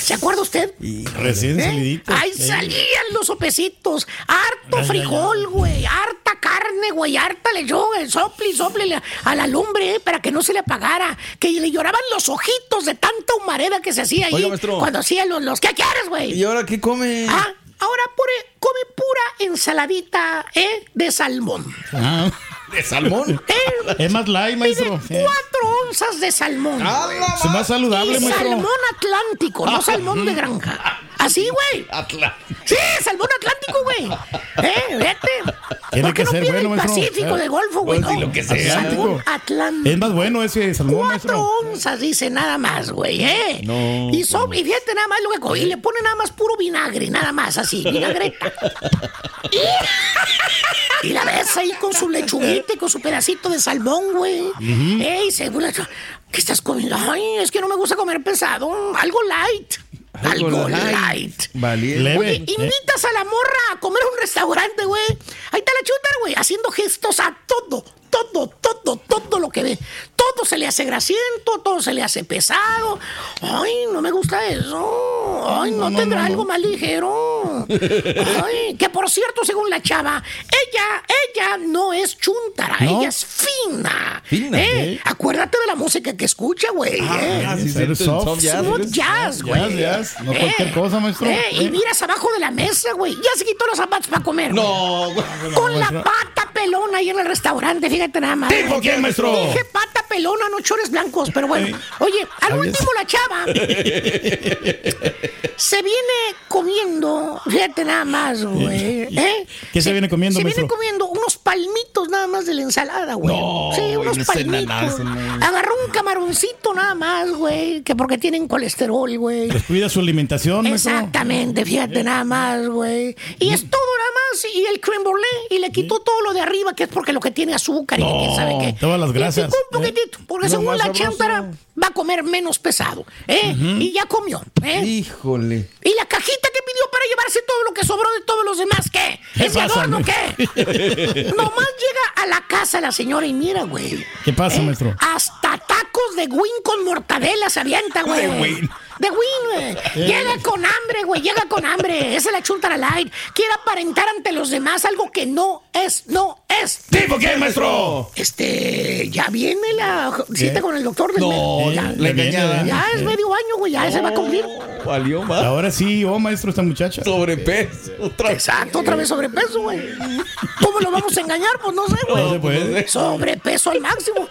[SPEAKER 10] ¿Se acuerda usted?
[SPEAKER 4] Recién
[SPEAKER 10] ¿Eh? Ahí
[SPEAKER 4] Eh.
[SPEAKER 10] salían los sopecitos. Harto frijol, güey. Harta carne, güey. Harta lechuga. Sople y sople a la lumbre, eh, para que no se le apagara. Que le lloraban los ojitos de tanta humareda que se hacía ahí.
[SPEAKER 6] Oiga.
[SPEAKER 10] Cuando hacía los, los ¿qué quieres, güey?
[SPEAKER 6] ¿Y ahora qué come?
[SPEAKER 10] Ah, ahora pure- come pura ensaladita, ¿eh? De salmón.
[SPEAKER 4] Ah,
[SPEAKER 6] ¿De salmón? [LAUGHS]
[SPEAKER 10] Eh,
[SPEAKER 4] es más light,
[SPEAKER 10] pide
[SPEAKER 4] maestro. Eh,
[SPEAKER 10] cuatro onzas de salmón.
[SPEAKER 4] Es más saludable,
[SPEAKER 10] Y
[SPEAKER 4] maestro.
[SPEAKER 10] salmón atlántico, no salmón de granja. [LAUGHS] Así, güey. Sí, salmón atlántico, güey. Eh, vete.
[SPEAKER 4] Tiene
[SPEAKER 10] ¿Por qué
[SPEAKER 4] que
[SPEAKER 10] no
[SPEAKER 4] ser
[SPEAKER 10] pide
[SPEAKER 4] bueno,
[SPEAKER 10] el. Pacífico
[SPEAKER 4] Eh.
[SPEAKER 10] de Golfo, güey?
[SPEAKER 6] Pues,
[SPEAKER 10] No.
[SPEAKER 6] lo que sea.
[SPEAKER 10] Salmón atlántico.
[SPEAKER 4] Es más bueno ese salmón,
[SPEAKER 10] Cuatro
[SPEAKER 4] maestro.
[SPEAKER 10] onzas, dice nada más, güey, ¿eh?
[SPEAKER 6] No,
[SPEAKER 10] Y, so- y fíjate nada más lo que Y le pone nada más puro vinagre, nada más, así, vinagreta. [LAUGHS] y, y la ves ahí con su lechuguita y con su pedacito de salmón, güey. Ey, según la... ¿Qué estás comiendo? Ay, es que no me gusta comer pesado. Algo light. Algo, light.
[SPEAKER 6] Valiente.
[SPEAKER 10] Oye, invitas a la morra a comer a un restaurante, güey. Ahí está la chuta, güey, haciendo gestos a todo, todo, todo, todo lo que ve. Todo se le hace grasiento, todo se le hace pesado. Ay, no me gusta eso. Ay, no,
[SPEAKER 4] No, no,
[SPEAKER 10] tendrá
[SPEAKER 4] no, no.
[SPEAKER 10] algo más ligero. Ay, que por cierto, según la chava, ella, ella no es chuntara,
[SPEAKER 4] ¿No?
[SPEAKER 10] ella es fina.
[SPEAKER 6] Fina,
[SPEAKER 10] ¿Eh?
[SPEAKER 4] ¿eh?
[SPEAKER 10] Acuérdate de la música que escucha, güey. ¿eh?
[SPEAKER 6] Ah, sí,
[SPEAKER 4] Ser
[SPEAKER 6] sí, el
[SPEAKER 4] soft.
[SPEAKER 6] soft jazz.
[SPEAKER 10] Smooth
[SPEAKER 6] ¿eres?
[SPEAKER 10] jazz, güey.
[SPEAKER 4] Jazz, jazz. No cualquier cosa, maestro.
[SPEAKER 10] Eh, y
[SPEAKER 4] Eh.
[SPEAKER 10] miras abajo de la mesa, güey. Ya se quitó los zapatos para comer.
[SPEAKER 6] No, güey.
[SPEAKER 10] Con la pata pelona ahí en el restaurante, fíjate nade más.
[SPEAKER 4] ¿Dijo quién, maestro?
[SPEAKER 10] Dije pata pelona. no chores blancos, pero bueno. Oye, al último la chava se viene comiendo, fíjate nada más, güey. ¿eh?
[SPEAKER 4] ¿Qué se viene comiendo,
[SPEAKER 10] Se viene
[SPEAKER 4] maestro?
[SPEAKER 10] comiendo unos palmitos nada más de la ensalada, güey.
[SPEAKER 4] No,
[SPEAKER 10] sí, unos palmitos.
[SPEAKER 4] no.
[SPEAKER 10] Agarró un camaroncito nada más, güey, que porque tienen colesterol, güey.
[SPEAKER 4] Pues cuida su alimentación, maestro.
[SPEAKER 10] Exactamente, fíjate nada más, güey. Y es todo nada más, y el creme brulee, y le quitó todo lo de arriba, que es porque lo que tiene azúcar y que quién sabe qué.
[SPEAKER 4] todas las
[SPEAKER 10] Y le
[SPEAKER 4] grasas,
[SPEAKER 10] picó un porque
[SPEAKER 6] Lo
[SPEAKER 10] según la
[SPEAKER 6] sabroso.
[SPEAKER 10] Va a comer menos pesado, ¿eh? Y ya comió, ¿eh?
[SPEAKER 6] Híjole.
[SPEAKER 10] Y la cajita que pidió para llevarse todo lo que sobró de todos los demás, ¿qué?
[SPEAKER 4] ¿Qué
[SPEAKER 10] ¿Es de
[SPEAKER 4] pasa,
[SPEAKER 10] adorno qué? [LAUGHS] Nomás llega a la casa la señora y mira, güey.
[SPEAKER 4] ¿Qué pasa, maestro?
[SPEAKER 10] Hasta tacos de win con mortadela se avienta, güey.
[SPEAKER 4] De win.
[SPEAKER 10] De win, güey. Llega con hambre, güey. Llega con hambre. Esa es la chuntara light. Quiere aparentar ante los demás algo que no es, no es.
[SPEAKER 4] ¿Tipo qué, maestro?
[SPEAKER 10] Este, ya viene la cita
[SPEAKER 4] ¿Qué?
[SPEAKER 10] con el doctor del
[SPEAKER 4] No,
[SPEAKER 10] mes. ya,
[SPEAKER 4] la engañada.
[SPEAKER 10] ya es medio año, güey. Ya se va a cumplir.
[SPEAKER 6] Valió más.
[SPEAKER 4] Ahora sí, oh, maestro, esta muchacha.
[SPEAKER 6] Sobrepeso. Otra
[SPEAKER 10] Exacto, otra vez sobrepeso, güey. ¿Cómo lo vamos a engañar? Pues no sé, güey.
[SPEAKER 4] No se puede.
[SPEAKER 10] Sobrepeso al máximo.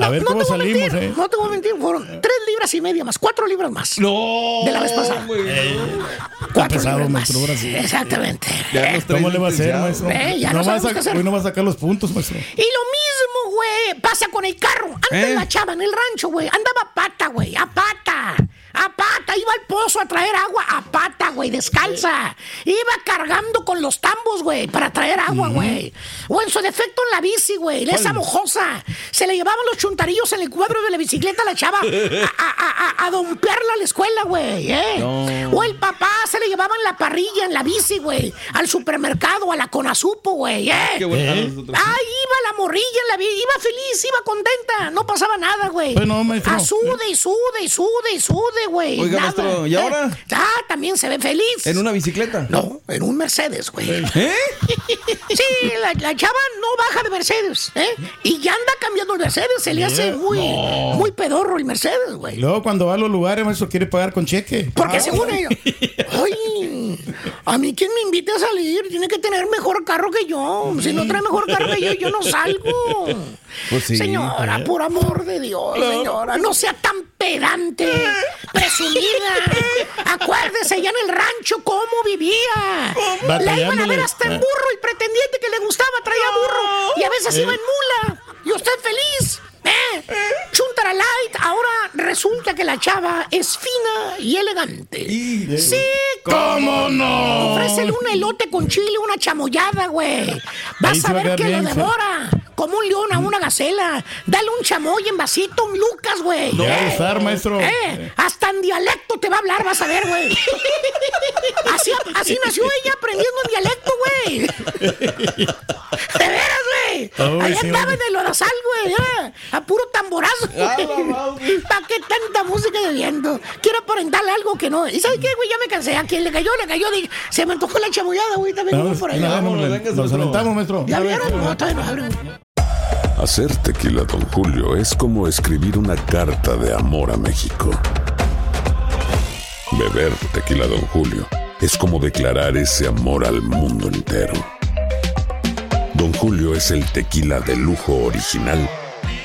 [SPEAKER 4] A ver cómo
[SPEAKER 10] te voy
[SPEAKER 4] salimos,
[SPEAKER 10] mentir,
[SPEAKER 4] eh.
[SPEAKER 10] No te voy a mentir, fueron tres libras y media más, cuatro libras más.
[SPEAKER 6] No.
[SPEAKER 10] De la vez pasada.
[SPEAKER 4] Está
[SPEAKER 10] Cuatro
[SPEAKER 4] pesado,
[SPEAKER 10] libras más.
[SPEAKER 4] maestro, ahora sí.
[SPEAKER 10] Exactamente.
[SPEAKER 6] Ya
[SPEAKER 4] ¿Cómo le va a hacer, maestro?
[SPEAKER 10] Eh, ya no
[SPEAKER 4] a. Hoy no va a sacar los puntos, maestro.
[SPEAKER 10] Y lo pasa con el carro. Anda
[SPEAKER 6] ¿Eh?
[SPEAKER 10] la chava en el rancho, güey. Andaba a pata, güey, a pata. A pata, iba al pozo a traer agua a pata, güey, descalza. Iba cargando con los tambos, güey, para traer agua, güey. O en su defecto en la bici, güey, esa mojosa. Se le llevaban los chuntarillos en el cuadro de la bicicleta a la chava a, a, a, a dompearla a la escuela, güey, ¿eh? O el papá se le llevaba en la parrilla, en la bici, güey, al supermercado, a la Conazupo, güey, ¿eh?
[SPEAKER 6] Bueno.
[SPEAKER 4] ¿Eh?
[SPEAKER 6] nosotros.
[SPEAKER 10] Ah, iba la morrilla en la vida, iba feliz, iba contenta, no pasaba nada, güey.
[SPEAKER 4] Pues no, maestro.
[SPEAKER 10] Ah, sude y sude y sude y sude, güey.
[SPEAKER 6] Oiga,
[SPEAKER 10] nada.
[SPEAKER 6] maestro, ¿y
[SPEAKER 10] Eh,
[SPEAKER 6] ahora?
[SPEAKER 10] Ah, también se ve feliz.
[SPEAKER 6] ¿En una bicicleta?
[SPEAKER 10] No, en un Mercedes, güey.
[SPEAKER 6] ¿Eh? [LAUGHS]
[SPEAKER 10] Sí, la, la chava no baja de Mercedes, ¿eh? Y ya anda cambiando el Mercedes, se le hace muy, muy pedorro el Mercedes, güey.
[SPEAKER 4] Luego cuando va a los lugares, maestro, quiere pagar con cheque.
[SPEAKER 10] Porque según ellos, [LAUGHS] ay, a mí quien me invite a salir tiene que tener mejor carro que yo. Si no trae mejor carro que yo, yo no salgo.
[SPEAKER 6] Pues sí.
[SPEAKER 10] Señora, por amor de Dios, señora, no sea tan pedante, presumida. [LAUGHS] Acuérdese ya en el rancho cómo vivía. La iban a ver hasta en burro y pretendiente que le gustaba traía burro. Y a veces iba en mula. Y usted feliz. ¿Eh? Chuntara Light, ahora resulta que la chava es fina y elegante. Sí,
[SPEAKER 4] ¿Cómo no?
[SPEAKER 10] Ofrécele un elote con chile, una chamoyada, güey. Vas a ver que lo devora. Como un león a una gacela. Dale un chamoy en vasito, un Lucas, güey.
[SPEAKER 4] A
[SPEAKER 10] Eh,
[SPEAKER 4] gustar, maestro.
[SPEAKER 10] eh, hasta en dialecto te va a hablar, vas a ver, güey. [LAUGHS] Así, así nació ella aprendiendo en dialecto, güey. [LAUGHS] De veras, güey. Ahí
[SPEAKER 4] sí,
[SPEAKER 10] andaba en el lodazal, güey. A puro tamborazo. [LAUGHS] ¿Para qué tanta música de viento? Quiero aparentarle algo que no. ¿Y sabes qué, güey? Ya me cansé. A quien le cayó, le cayó. Dije, se me antojó la chamoyada, güey. También voy por ahí.
[SPEAKER 4] Nos aventamos, maestro.
[SPEAKER 10] ¿Ya vieron? No, todavía no abren.
[SPEAKER 8] Hacer tequila, Don Julio, es como escribir una carta de amor a México. Beber tequila, Don Julio, es como declarar ese amor al mundo entero. Don Julio es el tequila de lujo original,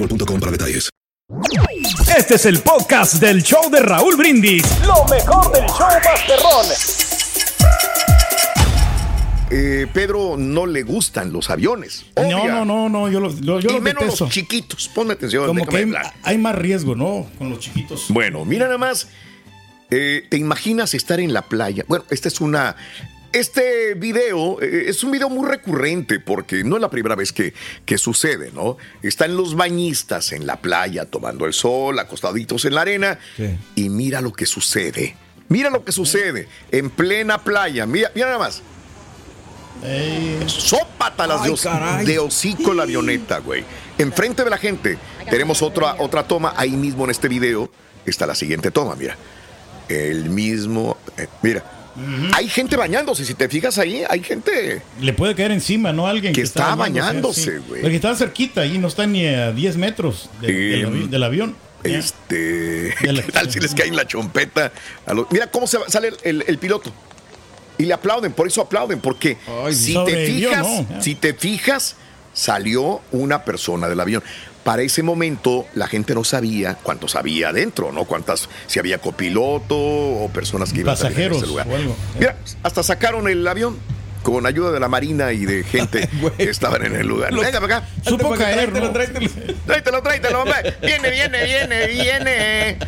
[SPEAKER 11] boostmobile.com para detalles.
[SPEAKER 12] Este es el podcast del show de Raúl Brindis. Lo mejor del show Masterrón.
[SPEAKER 2] Eh, Pedro no le gustan los aviones.
[SPEAKER 4] No,
[SPEAKER 2] obvia.
[SPEAKER 4] no, no, no, yo los, yo, yo
[SPEAKER 2] y
[SPEAKER 4] los
[SPEAKER 2] menos
[SPEAKER 4] detesto.
[SPEAKER 2] los chiquitos. Ponme atención.
[SPEAKER 4] Como que hay más riesgo, ¿no? Con los chiquitos.
[SPEAKER 2] Bueno, mira nada más. eh, ¿Te imaginas estar en la playa? Bueno, esta es una. Este video eh, es un video muy recurrente porque no es la primera vez que, que sucede, ¿no? Están los bañistas en la playa tomando el sol, acostaditos en la arena, y mira lo que sucede. Mira lo que sucede en plena playa. Mira, mira nada más. Sópatalas de, de hocico la avioneta, güey. Enfrente de la gente. Tenemos otra, otra toma ahí mismo en este video. Está la siguiente toma, mira. El mismo. eh, mira. Hay gente bañándose. Si te fijas ahí, hay gente.
[SPEAKER 4] Le puede caer encima, ¿no? Alguien
[SPEAKER 2] Que
[SPEAKER 4] que,
[SPEAKER 2] está
[SPEAKER 4] bañándose, sí.
[SPEAKER 2] güey.
[SPEAKER 4] Porque está cerquita y no está ni a 10 metros de- del, avi- del avión.
[SPEAKER 2] Este. [LAUGHS] ¿Qué tal si les cae en la chompeta? a los- mira cómo se va- sale el, el- el piloto. Y le aplauden, por eso aplauden, porque si te fijas,
[SPEAKER 4] ¿no?
[SPEAKER 2] si te fijas, salió una persona del avión. Para ese momento la gente no sabía cuántos había adentro, ¿no? Cuántas, si había copiloto o personas que iban a
[SPEAKER 4] Pasajeros
[SPEAKER 2] ese lugar.
[SPEAKER 4] o algo.
[SPEAKER 2] Mira, hasta sacaron el avión con ayuda de la marina y de gente [LAUGHS] que estaban en el lugar. Venga para acá.
[SPEAKER 4] Supo caer, ¿no?
[SPEAKER 2] Tráetelo, tráetelo, hombre. Viene, viene, viene, viene.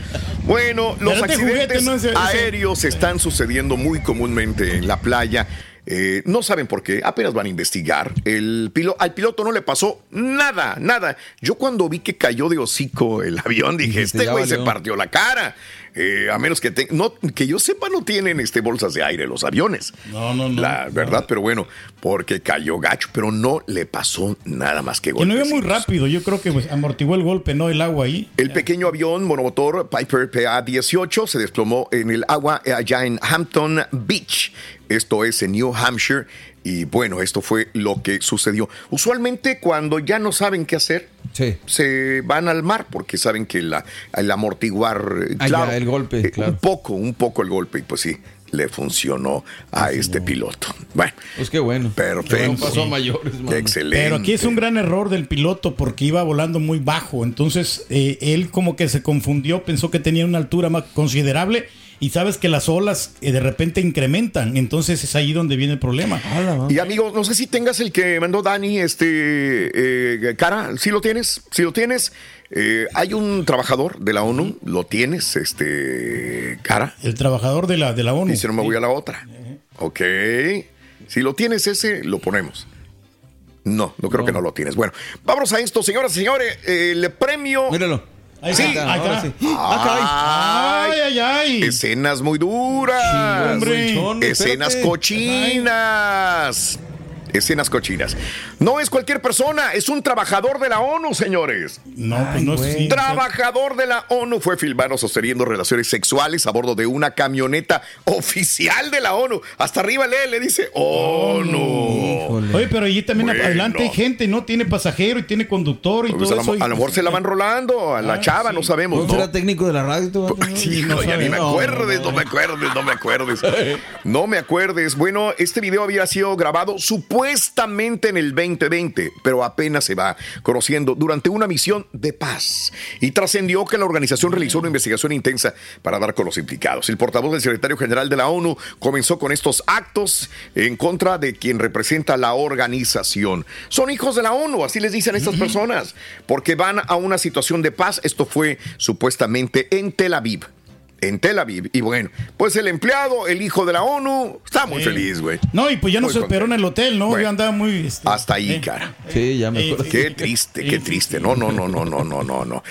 [SPEAKER 2] Bueno, los
[SPEAKER 4] Pero este
[SPEAKER 2] accidentes
[SPEAKER 4] juguete no
[SPEAKER 2] aéreos están sucediendo muy comúnmente en la playa. Eh, no saben por qué, apenas van a investigar. El pilo- al piloto no le pasó nada, nada. Yo cuando vi que cayó de hocico el avión dije, este güey se
[SPEAKER 6] valió".
[SPEAKER 2] partió la cara. Eh, a menos que, te- no, que yo sepa, no tienen este, bolsas de aire los aviones.
[SPEAKER 4] No, no, no.
[SPEAKER 2] La verdad, pero bueno, porque cayó gacho, pero no le pasó nada más que
[SPEAKER 4] Que no iba muy rápido. Yo creo que pues, amortiguó el golpe, ¿no? El agua ahí.
[SPEAKER 2] El pequeño avión monomotor Piper PA-18 se desplomó en el agua allá en Hampton Beach. Esto es en New Hampshire. Y bueno, esto fue lo que sucedió. Usualmente cuando ya no saben qué hacer, se van al mar porque saben que la, el amortiguar, eh,
[SPEAKER 6] Ah,
[SPEAKER 2] claro,
[SPEAKER 6] ya, el golpe,
[SPEAKER 2] eh,
[SPEAKER 6] claro.
[SPEAKER 2] un poco, un poco el golpe y pues sí, le funcionó a este piloto. Bueno,
[SPEAKER 6] Pues qué bueno.
[SPEAKER 2] perfecto.
[SPEAKER 6] No pasó a mayores,
[SPEAKER 2] Qué excelente.
[SPEAKER 4] Pero aquí es un gran error del piloto porque iba volando muy bajo. Entonces eh, él como que se confundió, pensó que tenía una altura más considerable y sabes que las olas eh, de repente incrementan. Entonces es ahí donde viene el problema.
[SPEAKER 2] Y amigo, no sé si tengas el que mandó Dani, este, eh, cara, si lo tienes, si lo tienes, eh, hay un trabajador de la ONU, lo tienes, este, cara.
[SPEAKER 4] El trabajador de la, de la ONU.
[SPEAKER 2] Y si no me voy a la otra. Ok. Si lo tienes ese, lo ponemos. No, no creo que no lo tienes. Bueno, vámonos a esto, señoras y señores. El premio.
[SPEAKER 6] Míralo.
[SPEAKER 4] Ahí
[SPEAKER 2] Sí.
[SPEAKER 4] está, ahí está.
[SPEAKER 6] sí.
[SPEAKER 4] Ah, caray. Ay, ay, ay.
[SPEAKER 2] Escenas muy duras.
[SPEAKER 4] hombre.
[SPEAKER 2] Escenas
[SPEAKER 6] espérate.
[SPEAKER 2] cochinas. Escenas cochinas. No es cualquier persona, es un trabajador de la ONU, señores.
[SPEAKER 4] No, pues no es.
[SPEAKER 2] Trabajador de la ONU fue filmado sosteniendo relaciones sexuales a bordo de una camioneta oficial de la ONU. Hasta arriba lee, le dice ONU.
[SPEAKER 4] Oye, pero allí también
[SPEAKER 2] Bueno.
[SPEAKER 4] adelante hay gente, ¿no? Tiene pasajero y tiene conductor y
[SPEAKER 2] Pues
[SPEAKER 4] todo
[SPEAKER 2] a,
[SPEAKER 4] eso.
[SPEAKER 2] lo, a lo mejor se la van rolando a la
[SPEAKER 4] Ah,
[SPEAKER 2] chava,
[SPEAKER 4] sí.
[SPEAKER 2] no sabemos.
[SPEAKER 6] ¿Cómo
[SPEAKER 2] ¿no?
[SPEAKER 6] será técnico de la radio? tú, vato?
[SPEAKER 2] Sí,
[SPEAKER 4] no
[SPEAKER 2] no, ya ni me
[SPEAKER 4] No,
[SPEAKER 2] acuerdes,
[SPEAKER 4] no,
[SPEAKER 2] no, me acuerdes, no me acuerdes. No me acuerdes. Bueno, este video había sido grabado supuestamente en el 2020, pero apenas se va conociendo durante una misión de paz. Y trascendió que la organización realizó una investigación intensa para dar con los implicados. El portavoz del secretario general de la ONU comenzó con estos actos en contra de quien representa la organización. Son hijos de la ONU, así les dicen estas personas, porque van a una situación de paz. Esto fue supuestamente en Tel Aviv. En Tel Aviv. Y bueno, pues el empleado, el hijo de la ONU, está muy
[SPEAKER 4] Sí.
[SPEAKER 2] feliz, güey.
[SPEAKER 4] No, y pues ya no
[SPEAKER 2] Muy
[SPEAKER 4] se esperó en el hotel, ¿no?
[SPEAKER 2] Bueno.
[SPEAKER 4] Yo andaba muy. este,
[SPEAKER 2] Hasta ahí,
[SPEAKER 4] eh.
[SPEAKER 2] cara.
[SPEAKER 6] Sí, ya me acuerdo.
[SPEAKER 4] sí.
[SPEAKER 2] Qué triste, qué triste. No, no, no, no, no, no, no, no.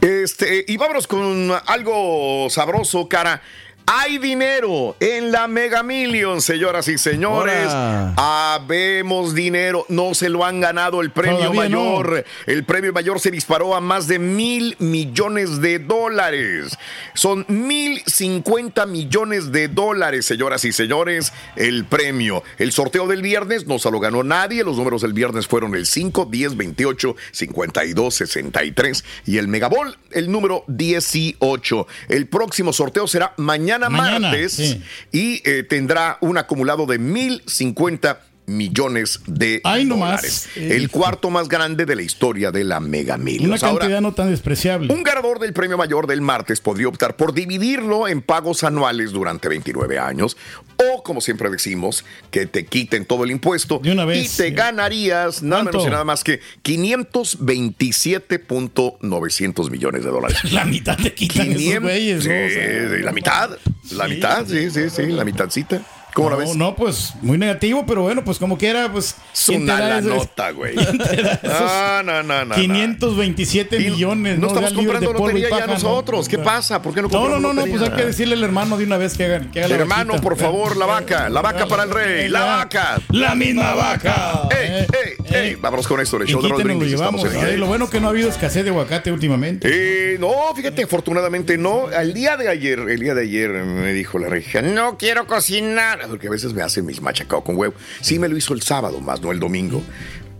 [SPEAKER 2] Este, y vámonos con algo sabroso, cara. Hay dinero en la Mega Million, señoras y señores. Habemos dinero. No se lo han ganado el premio
[SPEAKER 4] Todavía no.
[SPEAKER 2] mayor. El premio mayor se disparó a más de mil millones de dólares. Son mil cincuenta millones de dólares, señoras y señores, el premio. El sorteo del viernes no se lo ganó nadie. Los números del viernes fueron el 5, 10, 28, 52, 63 y el Megabol, el número 18. El próximo sorteo será mañana,
[SPEAKER 4] Mañana,
[SPEAKER 2] martes
[SPEAKER 4] sí.
[SPEAKER 2] y eh, tendrá un acumulado de 1050 millones de
[SPEAKER 4] Ay, no más.
[SPEAKER 2] dólares. El cuarto más grande de la historia de la Mega
[SPEAKER 4] Una
[SPEAKER 2] Millions. Ahora,
[SPEAKER 4] cantidad no tan despreciable.
[SPEAKER 2] un ganador del premio mayor del martes podría optar por dividirlo en pagos anuales durante 29 años o, como siempre decimos, que te quiten todo el impuesto
[SPEAKER 4] vez,
[SPEAKER 2] y te ganarías nada
[SPEAKER 4] ¿Cuánto?
[SPEAKER 2] menos y nada más que 527.900 millones de dólares. [LAUGHS]
[SPEAKER 4] La mitad te quitan esos
[SPEAKER 2] 500,
[SPEAKER 4] güeyes,
[SPEAKER 2] sí,
[SPEAKER 4] ¿no? O sea,
[SPEAKER 2] la mitad, la mitad, sí, sí, sí, la mitadcita. ¿Cómo la
[SPEAKER 4] no,
[SPEAKER 2] ves?
[SPEAKER 4] no, pues muy negativo, pero bueno, pues como quiera, pues.
[SPEAKER 2] Es
[SPEAKER 4] ¿quién te
[SPEAKER 2] una la nota, güey.
[SPEAKER 4] ¿quién [LAUGHS] te da esos
[SPEAKER 2] No, no, no, no.
[SPEAKER 4] 527 millones.
[SPEAKER 2] No estamos
[SPEAKER 4] libres de
[SPEAKER 2] comprando lotería ya
[SPEAKER 4] ¿no?
[SPEAKER 2] nosotros. ¿Qué pasa? ¿Por qué no
[SPEAKER 4] No, no,
[SPEAKER 2] compramos
[SPEAKER 4] no, no, pues hay que decirle al hermano de una vez que haga, que haga la
[SPEAKER 2] Hermano,
[SPEAKER 4] vaquita.
[SPEAKER 2] por favor, la vaca, la vaca para el rey, la vaca.
[SPEAKER 4] La misma vaca.
[SPEAKER 2] ¡Ey, ey, ey! Vámonos con esto, el show de los brindis.
[SPEAKER 4] llevamos.
[SPEAKER 2] Estamos en
[SPEAKER 4] lo bueno que no ha habido escasez de aguacate últimamente.
[SPEAKER 2] Eh, no, fíjate, afortunadamente no. Al día de ayer, el día de ayer me dijo la regia, no quiero cocinar. Porque a veces me hacen mis machacao con huevo. Sí me lo hizo el sábado, más no el domingo.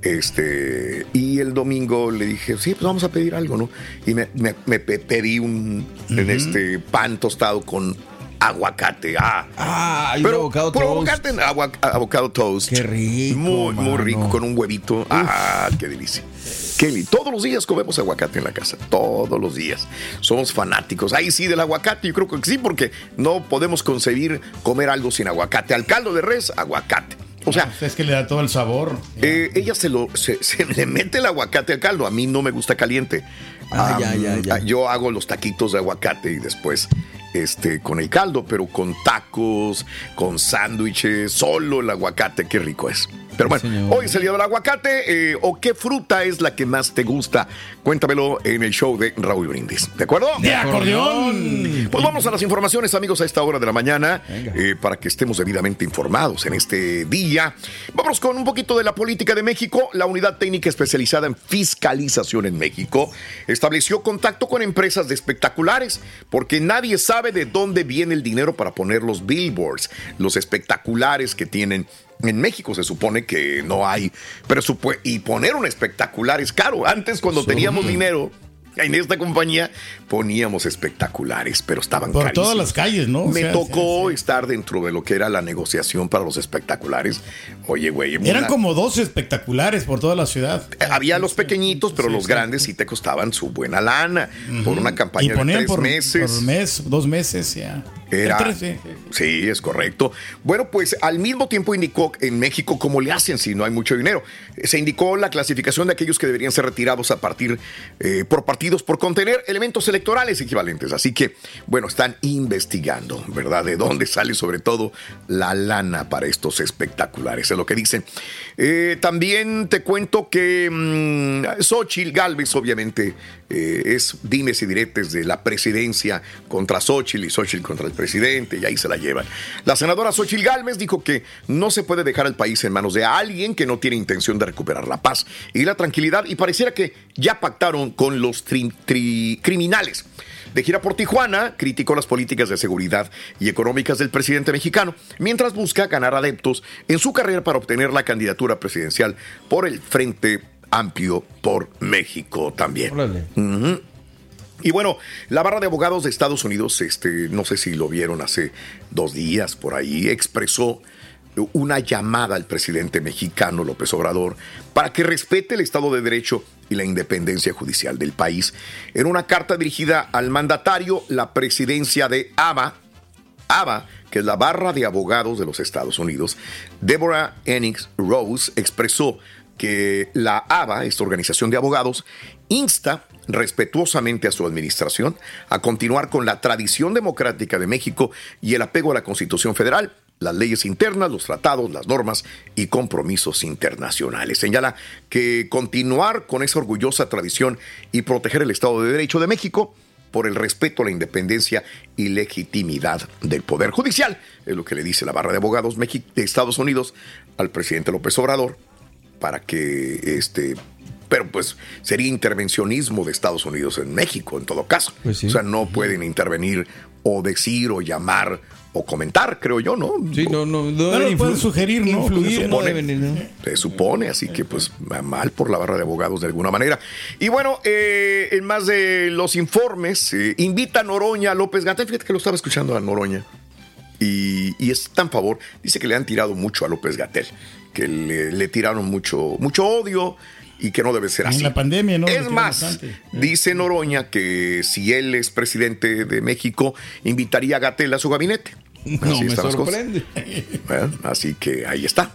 [SPEAKER 2] Este, y el domingo le dije, sí, pues vamos a pedir algo, ¿no? Y me, me- me pe- pedí un en este pan tostado con aguacate. Ah,
[SPEAKER 13] Ah, y un
[SPEAKER 2] pero
[SPEAKER 13] avocado toast.
[SPEAKER 2] aguacate, agua- avocado toast.
[SPEAKER 13] Qué rico,
[SPEAKER 2] Muy, muy rico, con un huevito. Ah, qué delicia. Kelly, todos los días comemos aguacate en la casa, todos los días. Somos fanáticos. Ahí sí del aguacate, yo creo que sí, porque no podemos concebir comer algo sin aguacate. Al caldo de res, aguacate. O sea,
[SPEAKER 4] Es que le da todo el sabor.
[SPEAKER 2] eh, ella se lo se, [LAUGHS] se le mete el aguacate al caldo. A mí no me gusta caliente.
[SPEAKER 13] Ah,
[SPEAKER 2] Am,
[SPEAKER 13] ya, ya, ya.
[SPEAKER 2] Yo hago los taquitos de aguacate y después este con el caldo, pero con tacos, con sándwiches, solo el aguacate, qué rico es. Pero bueno, hoy es el día del aguacate. eh, ¿O qué fruta es la que más te gusta? Cuéntamelo en el show de Raúl Brindis. ¿De acuerdo?
[SPEAKER 4] ¡De acordeón!
[SPEAKER 2] Pues vamos a las informaciones, amigos, a esta hora de la mañana, eh, para que estemos debidamente informados en este día. Vamos con un poquito de la política de México. La unidad técnica especializada en fiscalización en México estableció contacto con empresas de espectaculares, porque nadie sabe de dónde viene el dinero para poner los billboards, los espectaculares que tienen. En México se supone que no hay presupuesto y poner un espectacular es caro. Antes cuando teníamos dinero [LAUGHS] en esta compañía poníamos espectaculares, pero estaban
[SPEAKER 4] Por
[SPEAKER 2] carísimos.
[SPEAKER 4] todas las calles, ¿no? O
[SPEAKER 2] Me
[SPEAKER 4] sea,
[SPEAKER 2] tocó estar dentro de lo que era la negociación para los espectaculares. Oye, güey,
[SPEAKER 4] Eran
[SPEAKER 2] una-
[SPEAKER 4] como 12 espectaculares por toda la ciudad.
[SPEAKER 2] había los pequeñitos, pero los grandes sí te costaban su buena lana por una
[SPEAKER 4] Y
[SPEAKER 2] campaña de
[SPEAKER 4] ponían
[SPEAKER 2] tres
[SPEAKER 4] por,
[SPEAKER 2] meses.
[SPEAKER 4] por mes, dos meses ya.
[SPEAKER 2] Era,
[SPEAKER 4] Tres, sí,
[SPEAKER 2] es correcto. Bueno, pues al mismo tiempo indicó en México cómo le hacen si no hay mucho dinero. Se indicó la clasificación de aquellos que deberían ser retirados a partir eh, por por contener elementos electorales equivalentes. Así que, bueno, están investigando, ¿verdad? De dónde [LAUGHS] sale sobre todo la lana para estos espectaculares, es lo que dicen. Eh, también te cuento que mm, Xochitl Galvez, obviamente, eh, es dimes y diretes de la presidencia contra Xochitl y Xochitl contra el presidente, y ahí se la llevan. La senadora Xochitl Galvez dijo que no se puede dejar al país en manos de alguien que no tiene intención de recuperar la paz y la tranquilidad, y pareciera que ya pactaron con los criminales. De gira por Tijuana, criticó las políticas de seguridad y económicas del presidente mexicano, mientras busca ganar adeptos en su carrera para obtener la candidatura presidencial por el Frente Amplio por México también. Y bueno, la barra de abogados de Estados Unidos, este, no sé si lo vieron hace dos días por ahí, expresó una llamada al presidente mexicano López Obrador para que respete el Estado de Derecho y la independencia judicial del país. En una carta dirigida al mandatario, la presidencia de ABA, ABA, que es la barra de abogados de los Estados Unidos, Deborah Enix Rose expresó que la ABA, esta organización de abogados, insta respetuosamente a su administración a continuar con la tradición democrática de México y el apego a la Constitución Federal, las leyes internas, los tratados, las normas y compromisos internacionales. Señala que continuar con esa orgullosa tradición y proteger el Estado de Derecho de México por el respeto a la independencia y legitimidad del Poder Judicial, es lo que le dice la barra de abogados de Estados Unidos al presidente López Obrador para que este pero pues sería intervencionismo de Estados Unidos en México en todo caso. O sea, no pueden intervenir o decir o llamar o comentar, creo yo, ¿no?
[SPEAKER 13] Sí, no, no, no deben
[SPEAKER 4] pueden sugerir, ¿no?
[SPEAKER 13] influir,
[SPEAKER 4] Se
[SPEAKER 13] no
[SPEAKER 4] supone.
[SPEAKER 13] deben, ¿no?
[SPEAKER 2] Se supone, así que pues mal por la barra de abogados de alguna manera. Y bueno, eh, en más de los informes, eh, invita a Noroña a López Gatel, fíjate que lo estaba escuchando a Noroña. Y, y es tan favor, dice que le han tirado mucho a López Gatel, que le, le tiraron mucho, mucho odio y que no debe ser
[SPEAKER 4] En
[SPEAKER 2] así.
[SPEAKER 4] la pandemia, ¿no?
[SPEAKER 2] Es más,
[SPEAKER 4] bastante.
[SPEAKER 2] dice Noroña que si él es presidente de México, invitaría a Gatel a su gabinete.
[SPEAKER 6] No
[SPEAKER 2] Así
[SPEAKER 6] me sorprende.
[SPEAKER 2] Bueno, así que ahí está.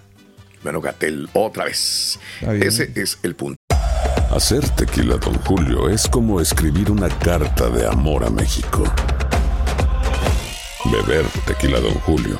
[SPEAKER 2] Bueno, Gatel otra vez. Ese es el punto.
[SPEAKER 8] Hacer tequila, Don Julio, es como escribir una carta de amor a México. Beber tequila, Don Julio,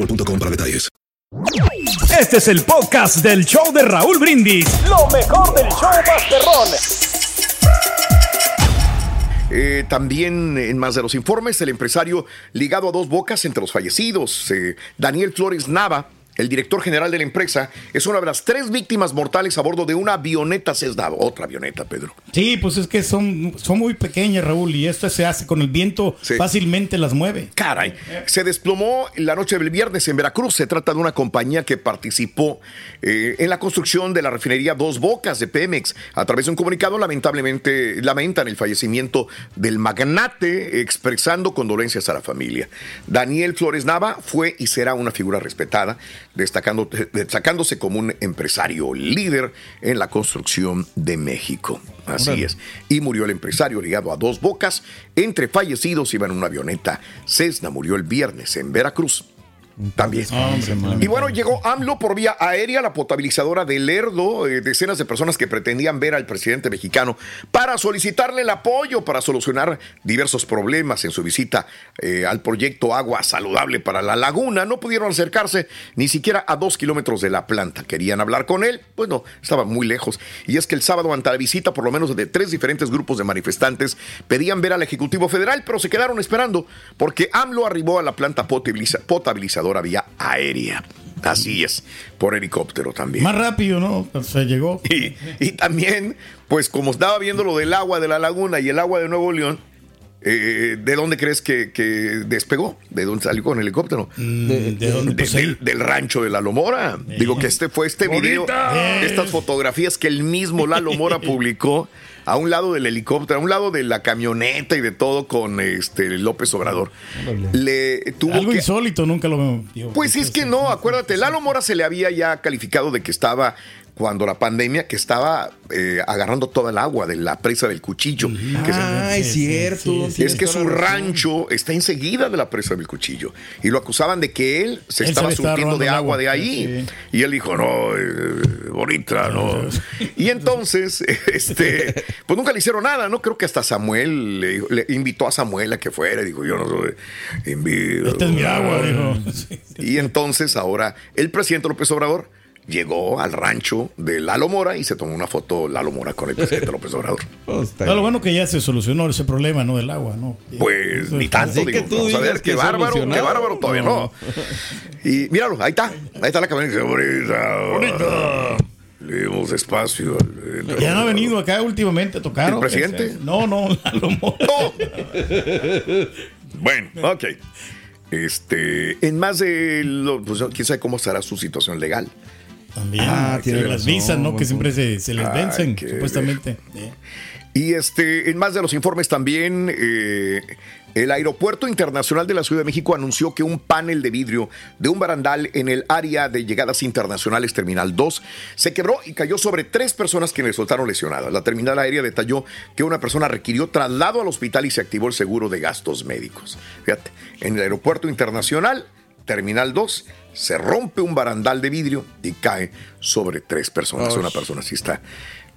[SPEAKER 11] boostmobile.com para detalles.
[SPEAKER 12] Este es el podcast del show de Raúl Brindis. Lo mejor del show Masterrón.
[SPEAKER 2] Eh, también en más de los informes, el empresario ligado a dos bocas entre los fallecidos, eh, Daniel Flores Nava, el director general de la empresa, es una de las tres víctimas mortales a bordo de una avioneta Cessna. Otra avioneta, Pedro.
[SPEAKER 4] Sí, pues es que son, son muy pequeñas, Raúl, y esto se hace con el viento, fácilmente las mueve.
[SPEAKER 2] Caray, se desplomó la noche del viernes en Veracruz. Se trata de una compañía que participó eh, en la construcción de la refinería Dos Bocas de Pemex. A través de un comunicado, lamentablemente, lamentan el fallecimiento del magnate, expresando condolencias a la familia. Daniel Flores Nava fue y será una figura respetada, destacando, destacándose como un empresario líder en la construcción de México. Así es. Y murió el empresario ligado a Dos Bocas. Entre fallecidos iba en una avioneta. Cessna murió el viernes en Veracruz. También. Y bueno, llegó AMLO por vía aérea, la potabilizadora de Lerdo, eh, decenas de personas que pretendían ver al presidente mexicano para solicitarle el apoyo para solucionar diversos problemas en su visita eh, al proyecto Agua Saludable para la Laguna. No pudieron acercarse ni siquiera a dos kilómetros de la planta. Querían hablar con él, pues no, estaba muy lejos. Y es que el sábado, ante la visita por lo menos de tres diferentes grupos de manifestantes, pedían ver al Ejecutivo Federal, pero se quedaron esperando porque AMLO arribó a la planta potabiliza- vía aérea. Así es, por helicóptero también.
[SPEAKER 4] Más rápido, ¿no? Se llegó. [LAUGHS]
[SPEAKER 2] Y, y también, pues como estaba viendo lo del agua de la laguna y el agua de Nuevo León, eh, ¿de dónde crees que, que despegó? ¿De dónde salió con el helicóptero?
[SPEAKER 4] ¿de dónde?
[SPEAKER 2] De-
[SPEAKER 4] Pues
[SPEAKER 2] del, del rancho de Lalo Mora. Digo que este fue este video, estas fotografías que el mismo Lalo Mora publicó a un lado del helicóptero, a un lado de la camioneta y de todo con este López Obrador. Le tuvo
[SPEAKER 4] Algo
[SPEAKER 2] que
[SPEAKER 4] insólito, nunca lo digo,
[SPEAKER 2] pues es que no, acuérdate, Lalo Mora se le había ya calificado de que estaba, cuando la pandemia, que estaba eh, agarrando toda el agua de la presa del cuchillo. que se-
[SPEAKER 6] Ah, es cierto.
[SPEAKER 2] es que su rancho está enseguida de la presa del cuchillo. Y lo acusaban de que él se
[SPEAKER 4] Él se
[SPEAKER 2] estaba
[SPEAKER 4] estaba
[SPEAKER 2] surtiendo de agua
[SPEAKER 4] agua.
[SPEAKER 2] de ahí. Y él dijo, no, eh, bonita, [LAUGHS] no. Y entonces, [LAUGHS] este, pues nunca le hicieron nada, ¿no? Creo que hasta Samuel le, le invitó a Samuel a que fuera. Dijo, yo no soy invito.
[SPEAKER 4] Esta es mi agua, dijo.
[SPEAKER 2] Y entonces ahora el presidente López Obrador llegó al rancho de Lalo Mora y se tomó una foto Lalo Mora con el presidente [LAUGHS] López Obrador.
[SPEAKER 4] No, lo bueno que ya se solucionó ese problema, ¿no? Del agua, ¿no?
[SPEAKER 2] Pues ni tanto,
[SPEAKER 4] Así que
[SPEAKER 2] digo.
[SPEAKER 4] tú
[SPEAKER 2] Vamos a ver, qué
[SPEAKER 4] que
[SPEAKER 2] bárbaro, qué bárbaro, todavía no. Y míralo, ahí está, ahí está la camioneta. Bonita, bonita. Le dimos espacio. al-
[SPEAKER 4] Ya no ha venido acá últimamente a tocar.
[SPEAKER 2] ¿El presidente?
[SPEAKER 4] No, no, [LAUGHS] Lalo Mora.
[SPEAKER 2] Bueno, ok. Este, en más de lo, pues quién sabe cómo estará su situación legal.
[SPEAKER 4] También.
[SPEAKER 2] Ah, tiene
[SPEAKER 4] las visas, ¿no? Que siempre se, se les vencen, supuestamente. Eh.
[SPEAKER 2] Y este, en más de los informes también, eh, el Aeropuerto Internacional de la Ciudad de México anunció que un panel de vidrio de un barandal en el área de llegadas internacionales Terminal 2 se quebró y cayó sobre tres personas que resultaron lesionadas. La terminal aérea detalló que una persona requirió traslado al hospital y se activó el seguro de gastos médicos. Fíjate, en el Aeropuerto Internacional Terminal 2 se rompe un barandal de vidrio y cae sobre tres personas. Una persona sí está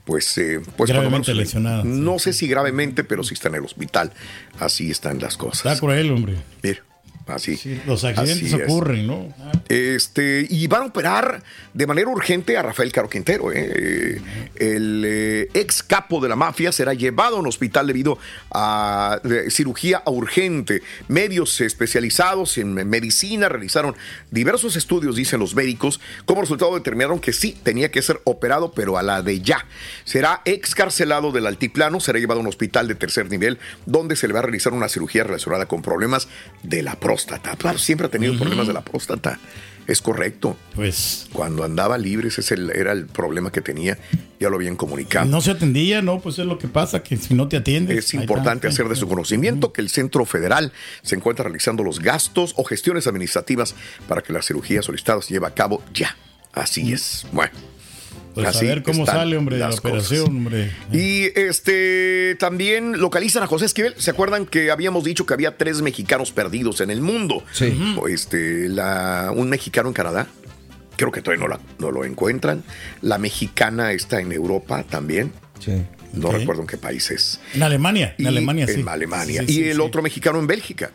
[SPEAKER 2] pues, eh, pues
[SPEAKER 4] Gravemente
[SPEAKER 2] menos,
[SPEAKER 4] lesionada,
[SPEAKER 2] No sé si gravemente, pero sí está en el hospital. Así están las cosas.
[SPEAKER 4] Está cruel, hombre.
[SPEAKER 2] Mira, así.
[SPEAKER 4] Los accidentes
[SPEAKER 2] así
[SPEAKER 4] ocurren, ¿no?
[SPEAKER 2] Este, y van a operar de manera urgente a Rafael Caro Quintero. ¿eh? El eh, ex capo de la mafia será llevado a un hospital debido a eh, cirugía urgente. Medios especializados en medicina realizaron diversos estudios, dicen los médicos. Como resultado determinaron que sí, tenía que ser operado, pero a la de ya. Será excarcelado del altiplano, será llevado a un hospital de tercer nivel, donde se le va a realizar una cirugía relacionada con problemas de la próstata. Claro, siempre ha tenido problemas de la próstata. Es correcto.
[SPEAKER 4] Pues.
[SPEAKER 2] Cuando andaba libre, ese es el- era el problema que tenía. Ya lo habían comunicado.
[SPEAKER 4] No se atendía, ¿no? Pues es lo que pasa, que si no te atiendes.
[SPEAKER 2] Es importante hacer de su conocimiento que el Centro Federal se encuentra realizando los gastos o gestiones administrativas para que la cirugía solicitada se lleve a cabo ya. Así es. Bueno.
[SPEAKER 4] Pues a ver cómo sale, hombre, la operación,
[SPEAKER 2] cosas.
[SPEAKER 4] hombre.
[SPEAKER 2] Y este también localizan a José Esquivel. ¿Se acuerdan que habíamos dicho que había tres mexicanos perdidos en el mundo? Sí. Este, la, un mexicano en Canadá. Creo que todavía no, la- no lo encuentran. La mexicana está en Europa también. No
[SPEAKER 4] Ok.
[SPEAKER 2] recuerdo en qué país es.
[SPEAKER 4] En Alemania, en
[SPEAKER 2] Y
[SPEAKER 4] Alemania, sí.
[SPEAKER 2] En Alemania.
[SPEAKER 4] Sí,
[SPEAKER 2] y
[SPEAKER 4] sí,
[SPEAKER 2] el
[SPEAKER 4] sí.
[SPEAKER 2] otro mexicano en Bélgica.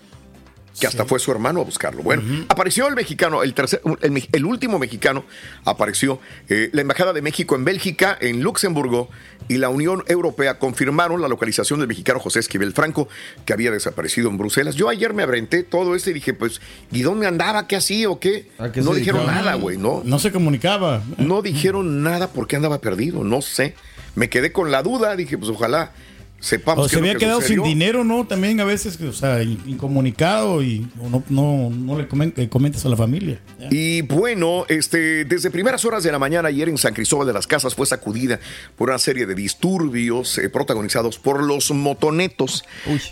[SPEAKER 2] Que hasta fue su hermano a buscarlo. Bueno, apareció el mexicano, el tercer, el, último mexicano apareció. eh, la Embajada de México en Bélgica, en Luxemburgo y la Unión Europea confirmaron la localización del mexicano José Esquivel Franco, que había desaparecido en Bruselas. Yo ayer me aventé todo esto y dije, pues, ¿y dónde andaba? ¿Qué hacía o qué?
[SPEAKER 4] qué
[SPEAKER 2] no dijeron
[SPEAKER 4] dedicaba?
[SPEAKER 2] nada, güey, no.
[SPEAKER 4] No se comunicaba.
[SPEAKER 2] No dijeron nada porque andaba perdido, no sé. Me quedé con la duda, dije, pues ojalá sepamos
[SPEAKER 4] O se había
[SPEAKER 2] que
[SPEAKER 4] quedado
[SPEAKER 2] sucedió.
[SPEAKER 4] sin dinero, ¿no? También a veces, o sea, in- incomunicado y no, no, no le comentas a la familia.
[SPEAKER 2] Y bueno, este, desde primeras horas de la mañana ayer en San Cristóbal de las Casas fue sacudida por una serie de disturbios eh, protagonizados por los motonetos,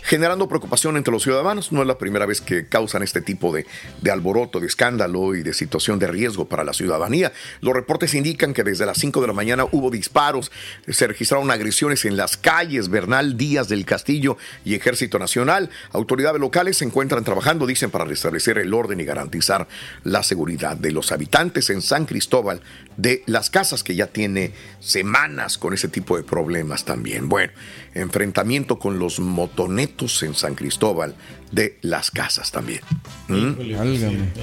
[SPEAKER 2] generando preocupación entre los ciudadanos. No es la primera vez que causan este tipo de, de alboroto, de escándalo y de situación de riesgo para la ciudadanía. Los reportes indican que desde las 5 de la mañana hubo disparos, se registraron agresiones en las calles Bernal Díaz del Castillo y Ejército Nacional. Autoridades locales se encuentran trabajando, dicen, para restablecer el orden y garantizar la seguridad de los habitantes en San Cristóbal de las casas, que ya tiene semanas con ese tipo de problemas también. Bueno, enfrentamiento con los motonetos en San Cristóbal de las casas también. ¿Mm?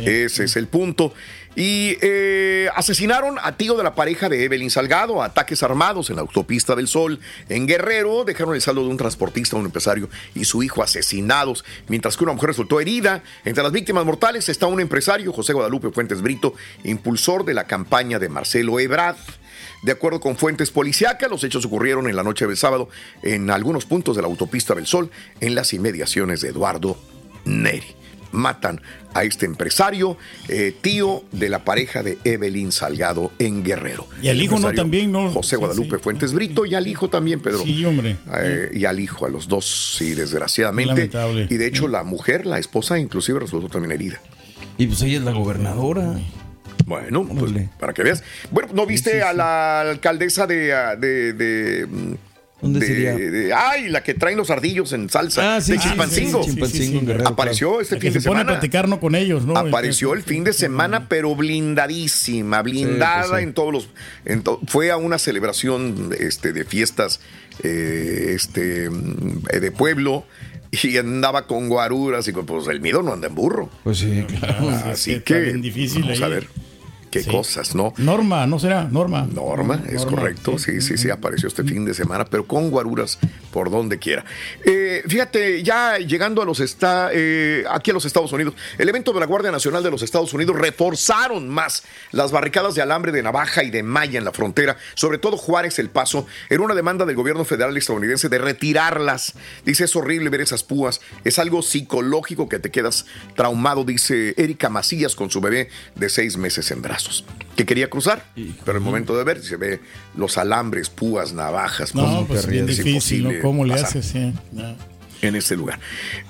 [SPEAKER 2] Ese es el punto. Y eh, asesinaron a tío de la pareja de Evelyn Salgado, ataques armados en la autopista del Sol. En Guerrero dejaron el saldo de un transportista, un empresario y su hijo asesinados, mientras que una mujer resultó herida. Entre las víctimas mortales está un empresario, José Guadalupe Fuentes Brito, impulsor de la campaña de Marcelo Ebrard. De acuerdo con fuentes policíacas, los hechos ocurrieron en la noche del sábado en algunos puntos de la autopista del Sol, en las inmediaciones de Eduardo Neri. Matan a este empresario, eh, tío de la pareja de Evelyn Salgado en Guerrero.
[SPEAKER 4] Y al hijo, ¿no? También, ¿no?
[SPEAKER 2] José Guadalupe Fuentes Brito y al hijo también, Pedro.
[SPEAKER 4] Sí, hombre.
[SPEAKER 2] Eh, y al hijo, a los dos, sí, desgraciadamente.
[SPEAKER 4] Lamentable.
[SPEAKER 2] Y de hecho, la mujer, la esposa, inclusive resultó también herida.
[SPEAKER 14] Y pues ella es la gobernadora.
[SPEAKER 2] Bueno, pues, para que veas. Bueno, ¿no viste a la alcaldesa de. ah, de, de, mm,
[SPEAKER 14] ¿Dónde
[SPEAKER 2] de-
[SPEAKER 14] sería?
[SPEAKER 2] de- ay, la que traen los ardillos en salsa.
[SPEAKER 14] Ah, sí,
[SPEAKER 2] de
[SPEAKER 14] sí,
[SPEAKER 2] Chilpancingo.
[SPEAKER 14] sí, sí, Chilpancingo, en Guerrero,
[SPEAKER 2] Apareció
[SPEAKER 14] claro.
[SPEAKER 2] este
[SPEAKER 4] La
[SPEAKER 2] fin
[SPEAKER 4] que
[SPEAKER 2] de
[SPEAKER 4] se pone a
[SPEAKER 2] semana.
[SPEAKER 4] platicar no con ellos, ¿no?
[SPEAKER 2] Apareció el fin de semana, pero blindadísima, blindada
[SPEAKER 14] Sí, pues sí.
[SPEAKER 2] en todos los. en to- fue a una celebración este, de fiestas eh, este, mm, de pueblo y andaba con guaruras y con, pues el miedo no anda en burro.
[SPEAKER 14] Pues sí, claro.
[SPEAKER 2] Así que
[SPEAKER 4] bien difícil
[SPEAKER 2] vamos
[SPEAKER 4] ahí.
[SPEAKER 2] a ver qué
[SPEAKER 4] Sí.
[SPEAKER 2] cosas, ¿no?
[SPEAKER 4] Norma, ¿no será? Norma.
[SPEAKER 2] Norma, es
[SPEAKER 4] Norma,
[SPEAKER 2] correcto, sí, sí, sí, apareció este fin de semana, pero con guaruras por donde quiera. Eh, fíjate, ya llegando a los esta- eh, aquí a los Estados Unidos, elementos de la Guardia Nacional de los Estados Unidos reforzaron más las barricadas de alambre de navaja y de malla en la frontera, sobre todo Juárez El Paso, en una demanda del gobierno federal estadounidense de retirarlas. Dice, es horrible ver esas púas, es algo psicológico que te quedas traumado, dice Erika Macías con su bebé de seis meses en brazos, que quería cruzar, pero el momento de ver se ve los alambres, púas, navajas,
[SPEAKER 4] No,
[SPEAKER 2] cómo
[SPEAKER 4] pues bien difícil, ¿no? ¿Cómo le haces? Sí, no.
[SPEAKER 2] en este lugar.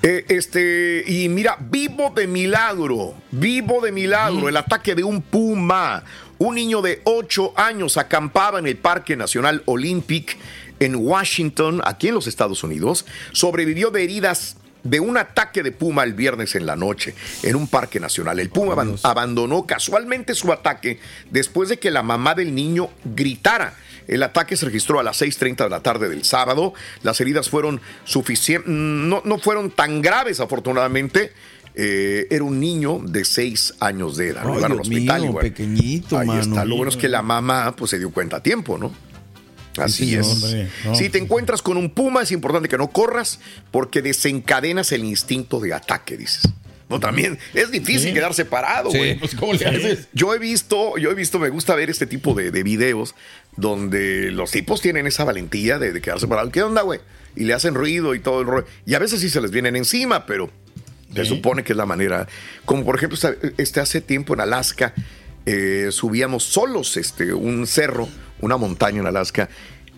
[SPEAKER 2] Eh, este, y mira, vivo de milagro, vivo de milagro, el ataque de un puma. Un niño de 8 años acampaba en el Parque Nacional Olympic en Washington, aquí en los Estados Unidos, sobrevivió de heridas de un ataque de puma el viernes en la noche en un parque nacional. El puma aban- abandonó casualmente su ataque después de que la mamá del niño gritara. El ataque se registró a las 6.30 de la tarde del sábado. Las heridas fueron suficientes, no, no fueron tan graves afortunadamente. Eh, era un niño de 6 años de edad. Lo
[SPEAKER 14] Ay,
[SPEAKER 2] llevaron al hospital
[SPEAKER 14] mío, pequeñito,
[SPEAKER 2] Ahí
[SPEAKER 14] mano.
[SPEAKER 2] está. Lo bueno es que la mamá pues, se dio cuenta a tiempo, ¿no? Así
[SPEAKER 14] Sí,
[SPEAKER 2] es.
[SPEAKER 14] hombre, no.
[SPEAKER 2] Si te encuentras con un puma, es importante que no corras porque desencadenas el instinto de ataque, dices. No, también es difícil
[SPEAKER 14] Sí.
[SPEAKER 2] quedarse parado,
[SPEAKER 14] Sí,
[SPEAKER 2] güey.
[SPEAKER 14] pues, ¿cómo le haces?
[SPEAKER 2] Yo he visto, yo he visto, me gusta ver este tipo de, de videos donde los tipos tienen esa valentía de, de quedarse parado. ¿Qué onda, güey? Y le hacen ruido y todo el rollo. Y a veces sí se les vienen encima, pero se supone que es la manera. Como por ejemplo, este hace tiempo en Alaska eh, subíamos solos este, un cerro, una montaña en Alaska,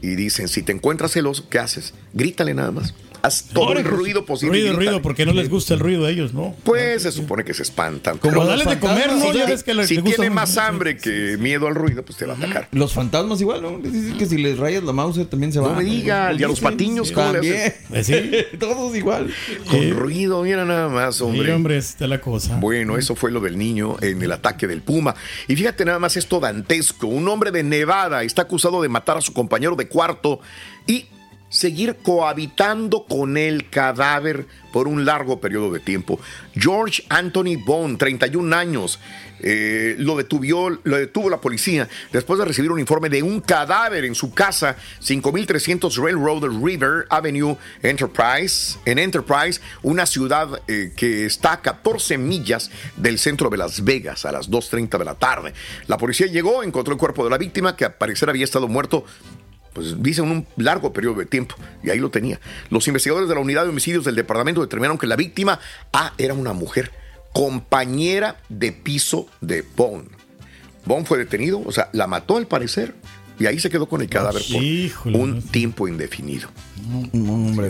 [SPEAKER 2] y dicen, si te encuentras celoso, ¿qué haces? Grítale nada más. Haz todo el ruido posible.
[SPEAKER 4] Ruido, ruido, porque no les gusta el ruido a ellos, ¿no?
[SPEAKER 2] Pues se supone que se espantan.
[SPEAKER 4] Como darles de comer, ¿no?
[SPEAKER 2] Si,
[SPEAKER 4] Ya ves que les-
[SPEAKER 2] si
[SPEAKER 4] les gusta
[SPEAKER 2] tiene
[SPEAKER 4] mucho.
[SPEAKER 2] más hambre que miedo al ruido, pues te va a atacar.
[SPEAKER 14] Los fantasmas igual, ¿no? Les Dicen que si les rayas la mouse también se
[SPEAKER 2] No
[SPEAKER 14] van.
[SPEAKER 2] me diga, y a los patiños, ¿cómo le
[SPEAKER 14] También.
[SPEAKER 2] haces? [LAUGHS]
[SPEAKER 14] Todos igual.
[SPEAKER 2] Con ruido, mira nada más, hombre.
[SPEAKER 4] Sí, hombre, está la cosa.
[SPEAKER 2] Bueno, eso fue lo del niño en el ataque del Puma. Y fíjate nada más esto dantesco. Un hombre de Nevada está acusado de matar a su compañero de cuarto y seguir cohabitando con el cadáver por un largo periodo de tiempo. George Anthony Bond, 31 años, eh, lo, lo detuvo la policía después de recibir un informe de un cadáver en su casa, 5300 Railroad River Avenue Enterprise, en Enterprise, una ciudad eh, que está a 14 millas del centro de Las Vegas a las 2.30 de la tarde. La policía llegó, encontró el cuerpo de la víctima, que al parecer había estado muerto pues un largo periodo de tiempo, y ahí lo tenía. Los investigadores de la unidad de homicidios del departamento determinaron que la víctima, ah, era una mujer, compañera de piso de Bond. Bond fue detenido, o sea, la mató al parecer, y ahí se quedó con el cadáver por un tiempo indefinido.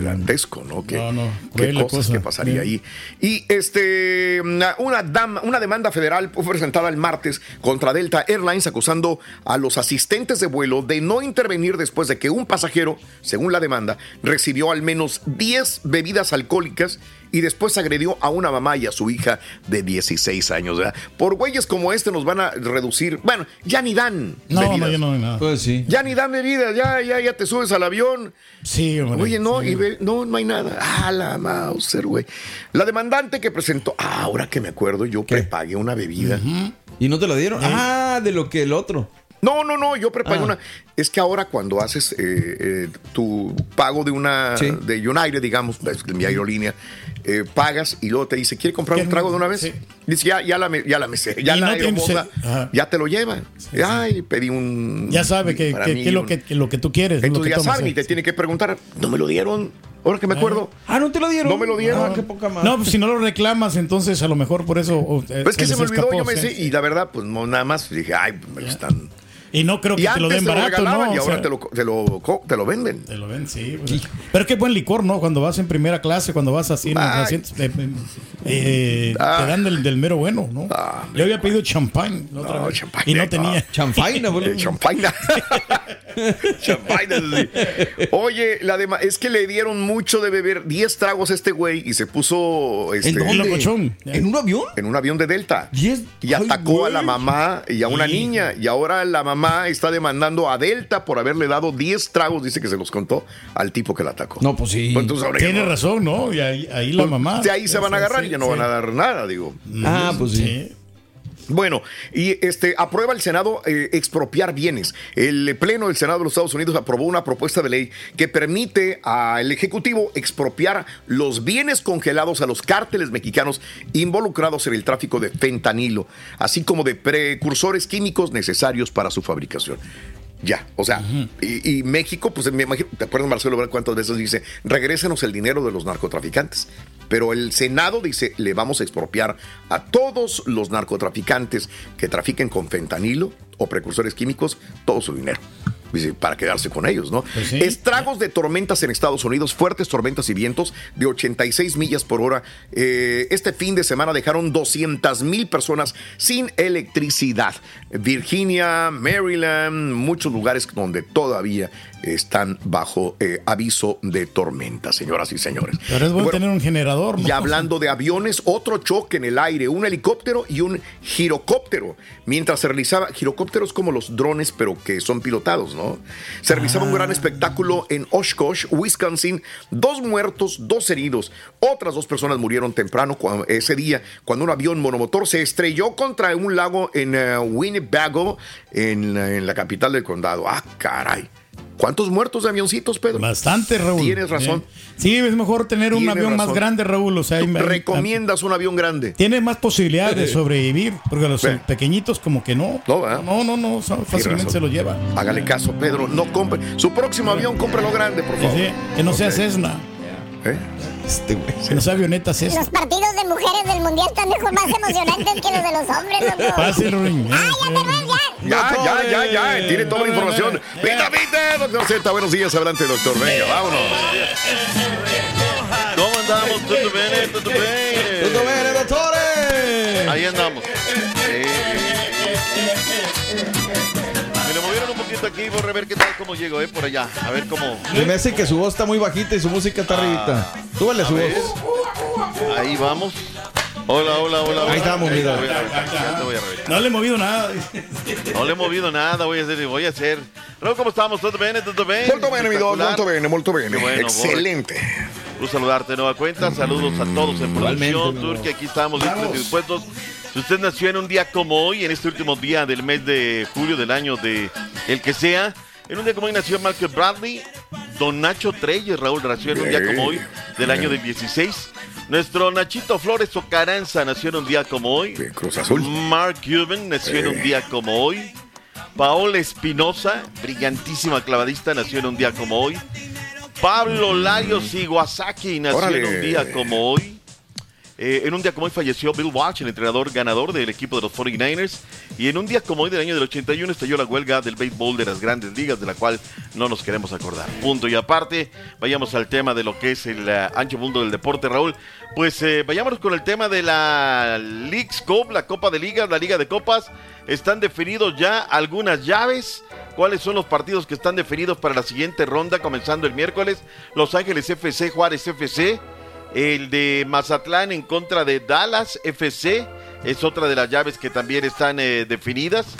[SPEAKER 2] Dantesco, ¿no? ¿Qué,
[SPEAKER 4] No, no,
[SPEAKER 2] qué
[SPEAKER 4] cruel la
[SPEAKER 2] cosas
[SPEAKER 4] cosa.
[SPEAKER 2] que pasaría
[SPEAKER 4] Bien.
[SPEAKER 2] ahí. Y este, una, una dama- una demanda federal fue presentada el martes contra Delta Airlines acusando a los asistentes de vuelo de no intervenir después de que un pasajero, según la demanda, recibió al menos 10 bebidas alcohólicas y después agredió a una mamá y a su hija de 16 años. ¿verdad? Por güeyes como este nos van a reducir, bueno, ya ni dan
[SPEAKER 4] No, no, ya no hay nada.
[SPEAKER 14] Pues sí.
[SPEAKER 2] Ya ni dan bebidas, ya, ya, ya te subes al avión.
[SPEAKER 4] Sí, hombre.
[SPEAKER 2] Oye, no,
[SPEAKER 4] sí.
[SPEAKER 2] y ve- no, no hay nada. Ah, la Mauser, güey. La demandante que presentó, ah, ahora que me acuerdo, yo prepagué una bebida.
[SPEAKER 14] ¿Y no te la dieron? Ah, de lo que el otro.
[SPEAKER 2] No, no, no, yo prepagué
[SPEAKER 14] Ah.
[SPEAKER 2] una. Es que ahora cuando haces eh, eh, tu pago de una
[SPEAKER 14] Sí.
[SPEAKER 2] de United, digamos, de mi aerolínea, eh, pagas y luego te dice, ¿quiere comprar un trago de una vez? Dice, ya, ya la, me- ya la mesera, ya
[SPEAKER 4] Y
[SPEAKER 2] la
[SPEAKER 4] no Ajá.
[SPEAKER 2] ya te lo lleva. Ay, pedí un.
[SPEAKER 4] Ya sabe que, que-
[SPEAKER 2] mí
[SPEAKER 4] que lo que, que lo que tú quieres. lo
[SPEAKER 2] Entonces
[SPEAKER 4] que
[SPEAKER 2] ya saben y
[SPEAKER 4] eh.
[SPEAKER 2] te tiene que preguntar, ¿no me lo dieron? Ahora que me acuerdo.
[SPEAKER 14] Ah, ¿no te lo dieron?
[SPEAKER 2] No me lo dieron.
[SPEAKER 14] Ah, qué poca madre.
[SPEAKER 4] No, pues si no lo reclamas, entonces a lo mejor por eso. eh,
[SPEAKER 2] Pues es que se me olvidó,
[SPEAKER 4] escapó,
[SPEAKER 2] yo me
[SPEAKER 4] sí.
[SPEAKER 2] sé, y la verdad, pues no, nada más dije, ay, pues me lo están.
[SPEAKER 4] Y no creo que te lo den barato, ¿no?
[SPEAKER 2] y
[SPEAKER 4] O
[SPEAKER 2] ahora
[SPEAKER 4] sea,
[SPEAKER 2] te, lo, te, lo, co- te lo venden.
[SPEAKER 4] Te lo ven, sí. pues. Pero qué buen licor, ¿no? Cuando vas en primera clase, cuando vas así eh, eh,
[SPEAKER 2] Ah.
[SPEAKER 4] te dan del, del mero bueno, ¿no?
[SPEAKER 2] Ah,
[SPEAKER 4] Yo había pedido champán y no
[SPEAKER 2] no.
[SPEAKER 4] tenía.
[SPEAKER 14] Chanfaina, boludo.
[SPEAKER 2] Eh, champaña, [LAUGHS] [LAUGHS] sí. Oye, la es que le dieron mucho de beber 10 tragos a este güey y se puso este,
[SPEAKER 14] ¿En. ¿En un avión?
[SPEAKER 2] en un avión de Delta.
[SPEAKER 14] Diez-
[SPEAKER 2] Y
[SPEAKER 14] Ay,
[SPEAKER 2] atacó a la mamá y a una
[SPEAKER 4] Sí.
[SPEAKER 2] niña. Y ahora la mamá está demandando a Delta por haberle dado 10 tragos, dice que se los contó, al tipo que la atacó.
[SPEAKER 14] No, pues sí.
[SPEAKER 2] Pues entonces ahora ya
[SPEAKER 4] Tiene
[SPEAKER 2] no-
[SPEAKER 4] razón, ¿no? Y ahí, ahí la
[SPEAKER 2] pues,
[SPEAKER 4] mamá.
[SPEAKER 2] De ahí se van a agarrar y ya no
[SPEAKER 4] sí.
[SPEAKER 2] van a dar nada, digo.
[SPEAKER 14] Ah, pues sí.
[SPEAKER 2] Bueno, y este aprueba el Senado eh, expropiar bienes. El Pleno del Senado de los Estados Unidos aprobó una propuesta de ley que permite al Ejecutivo expropiar los bienes congelados a los cárteles mexicanos involucrados en el tráfico de fentanilo, así como de precursores químicos necesarios para su fabricación. Ya, o sea, y, y México, pues me imagino, ¿te acuerdas Marcelo Ebrard cuántas veces dice, regrésenos el dinero de los narcotraficantes? Pero el Senado dice, le vamos a expropiar a todos los narcotraficantes que trafiquen con fentanilo o precursores químicos todo su dinero. Para quedarse con ellos, ¿no? Estragos de tormentas en Estados Unidos, fuertes tormentas y vientos de 86 millas por hora. Eh, este fin de semana dejaron 200 mil personas sin electricidad. Virginia, Maryland, muchos lugares donde todavía están bajo eh, aviso de tormenta, señoras y señores.
[SPEAKER 4] Pero es bueno, tener un generador, ¿no?
[SPEAKER 2] Y hablando de aviones, otro choque en el aire, un helicóptero y un girocóptero. Mientras se realizaba, como los drones, pero que son pilotados, ¿no? Se realizaba un gran espectáculo en Oshkosh, Wisconsin. Dos muertos, dos heridos. Otras dos personas murieron temprano cuando- ese día cuando un avión monomotor se estrelló contra un lago en eh, Winnebago, en, en la capital del condado. Ah, caray. ¿Cuántos muertos de avioncitos, Pedro?
[SPEAKER 4] Bastante, Raúl.
[SPEAKER 2] Tienes razón.
[SPEAKER 4] Sí, es mejor tener un
[SPEAKER 2] Tienes
[SPEAKER 4] avión más grande, Raúl. O sea, hay-
[SPEAKER 2] ¿Recomiendas un avión grande?
[SPEAKER 4] Tiene más posibilidades de sobrevivir, porque los pequeñitos como que no.
[SPEAKER 2] No,
[SPEAKER 4] no, no, no, fácilmente se lo lleva.
[SPEAKER 2] Hágale caso, Pedro. No compre. Su próximo avión, cómprelo grande, por favor.
[SPEAKER 4] sí, que no sea. Cessna.
[SPEAKER 2] ¿Eh?
[SPEAKER 14] Este güey.
[SPEAKER 4] Que no sea avioneta Cessna.
[SPEAKER 5] Los partidos de mujeres del mundial están mejor más emocionantes que los de los hombres, loco. [LAUGHS]
[SPEAKER 4] Fácil, Ruin.
[SPEAKER 2] Ya, ya, ya, ya. Tiene toda la información. ¡Vita, vita! Doctor Z, buenos días. Adelante, doctor. Venga, vámonos.
[SPEAKER 15] ¿Cómo andamos? ¿Todo bien? ¿Todo bien?
[SPEAKER 14] ¡Tutto bene, dottore!
[SPEAKER 15] Ahí andamos. Me poquito aquí, por a ver qué tal, cómo llego, eh, por allá. A ver cómo.
[SPEAKER 14] Me hace que su voz está muy bajita y su música está arribita. Súbale su
[SPEAKER 15] ver.
[SPEAKER 14] voz.
[SPEAKER 15] Ahí vamos. Hola, hola, hola. hola.
[SPEAKER 14] Ahí estamos, mira.
[SPEAKER 15] Voy a revisar, ya te voy a revisar.
[SPEAKER 4] No le he movido nada.
[SPEAKER 15] No le he movido nada, voy a hacer, voy a hacer. Raúl, ¿cómo estamos? ¿Todo bien? ¿Todo bien?
[SPEAKER 2] Molto bene, mi don.
[SPEAKER 15] Espectacular.
[SPEAKER 2] Molto bene, molto bene.
[SPEAKER 15] Qué bueno,
[SPEAKER 2] Excelente.
[SPEAKER 15] Un saludarte de nueva cuenta. Saludos a todos en producción.
[SPEAKER 14] mi
[SPEAKER 15] Turquía, aquí estamos listos y dispuestos. Si usted nació en un día como hoy, en este último día del mes de julio del año de el que sea, en un día como hoy nació Michael Bradley, Don Nacho Treyes, Raúl, nació en un día como hoy del año del 16. Nuestro Nachito Flores Ocaranza nació en un día como hoy.
[SPEAKER 2] Cruz Azul.
[SPEAKER 15] Mark Cuban nació en un día como hoy. Paola Espinosa, brillantísima clavadista, nació en un día como hoy. Pablo Larios Iwasaki nació
[SPEAKER 2] Órale.
[SPEAKER 15] en un día como hoy. Eh, en un día como hoy falleció Bill Walsh, el entrenador ganador del equipo de los 49ers. Y en un día como hoy del año del 81 estalló la huelga del béisbol de las grandes ligas, de la cual no nos queremos acordar. Punto y aparte, vayamos al tema de lo que es el eh, ancho mundo del deporte, Raúl. Pues eh, vayámonos con el tema de la League's Cup, la Copa de Ligas, la Liga de Copas. Están definidos ya algunas llaves. ¿Cuáles son los partidos que están definidos para la siguiente ronda, comenzando el miércoles? Los Ángeles FC, Juárez FC. El de Mazatlán en contra de Dallas FC es otra de las llaves que también están eh, definidas.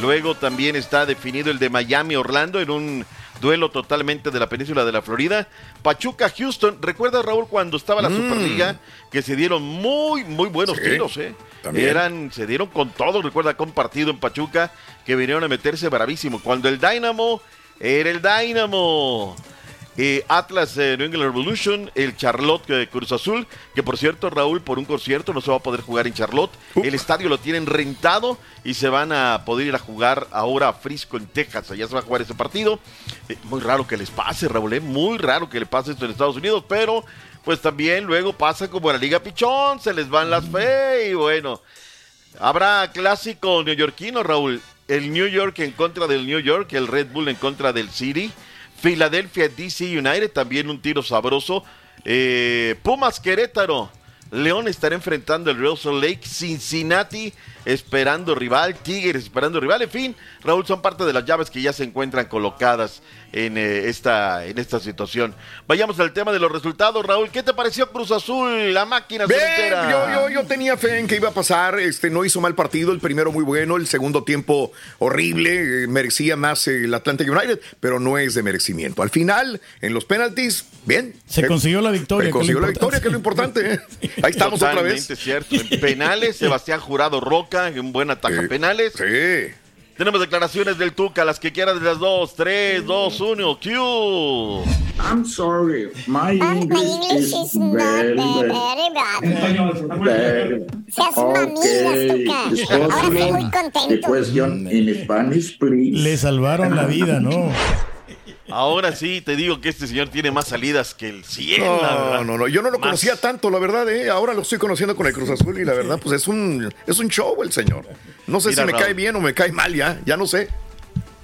[SPEAKER 15] Luego también está definido el de Miami Orlando en un duelo totalmente de la península de la Florida. Pachuca Houston, recuerda Raúl cuando estaba la
[SPEAKER 2] Mm.
[SPEAKER 15] Superliga que se dieron muy muy buenos
[SPEAKER 2] Sí,
[SPEAKER 15] tiros, eh.
[SPEAKER 2] también.
[SPEAKER 15] Eran se dieron con todo, recuerda con partido en Pachuca que vinieron a meterse bravísimo. Cuando el Dynamo era el Dynamo. Eh, Atlas eh, New England Revolution, el Charlotte eh, Cruz Azul, que por cierto, Raúl, por un concierto no se va a poder jugar en Charlotte. El estadio lo tienen rentado y se van a poder ir a jugar ahora a Frisco, en Texas. Allá se va a jugar ese partido. Eh, muy raro que les pase, Raúl, eh, muy raro que le pase esto en Estados Unidos, pero pues también luego pasa como en la Liga Pichón, se les van las fe y bueno. Habrá clásico neoyorquino, Raúl. El New York en contra del New York, el Red Bull en contra del City. Philadelphia DC United, también un tiro sabroso. Eh, Pumas Querétaro. León estará enfrentando el Real Salt Lake. Cincinnati esperando rival. Tigres esperando rival. En fin, Raúl, son parte de las llaves que ya se encuentran colocadas en, eh, esta, en esta situación. Vayamos al tema de los resultados, Raúl. ¿Qué te pareció Cruz Azul, la máquina
[SPEAKER 2] Bien,
[SPEAKER 15] cementera?
[SPEAKER 2] yo, yo, yo tenía fe en que iba a pasar. Este no hizo mal partido. El primero muy bueno, el segundo tiempo horrible. eh, merecía más eh, el Atlanta United, pero no es de merecimiento. Al final, en los penaltis, bien.
[SPEAKER 4] Se consiguió la victoria,
[SPEAKER 2] Se
[SPEAKER 4] que es lo
[SPEAKER 2] consiguió la
[SPEAKER 4] importante.
[SPEAKER 2] victoria, que es lo importante. [LAUGHS] Ahí estamos otra vez.
[SPEAKER 15] Totalmente cierto. En penales, Sebastián Jurado Roca, en buen ataque penales.
[SPEAKER 2] Sí.
[SPEAKER 15] Tenemos declaraciones del Tuca, las que quieras de las dos, tres, dos, uno, Q.
[SPEAKER 16] I'm sorry, my English is very bad. Very.
[SPEAKER 5] Seas mamillas, Tuca.
[SPEAKER 16] is
[SPEAKER 5] Ahora estoy muy
[SPEAKER 16] possible the
[SPEAKER 5] contento.
[SPEAKER 16] question in Spanish, please?
[SPEAKER 4] Le salvaron la vida, ¿no?
[SPEAKER 15] Ahora sí, te digo que este señor tiene más salidas que el 100, la
[SPEAKER 2] No, no, no, yo no lo
[SPEAKER 15] Más.
[SPEAKER 2] conocía tanto, la verdad, ¿eh? Ahora lo estoy conociendo con el Cruz Azul y la verdad, pues es un, es un show el señor. No sé
[SPEAKER 15] Mira,
[SPEAKER 2] si me
[SPEAKER 15] Raúl.
[SPEAKER 2] cae bien o me cae mal ya, ya no sé.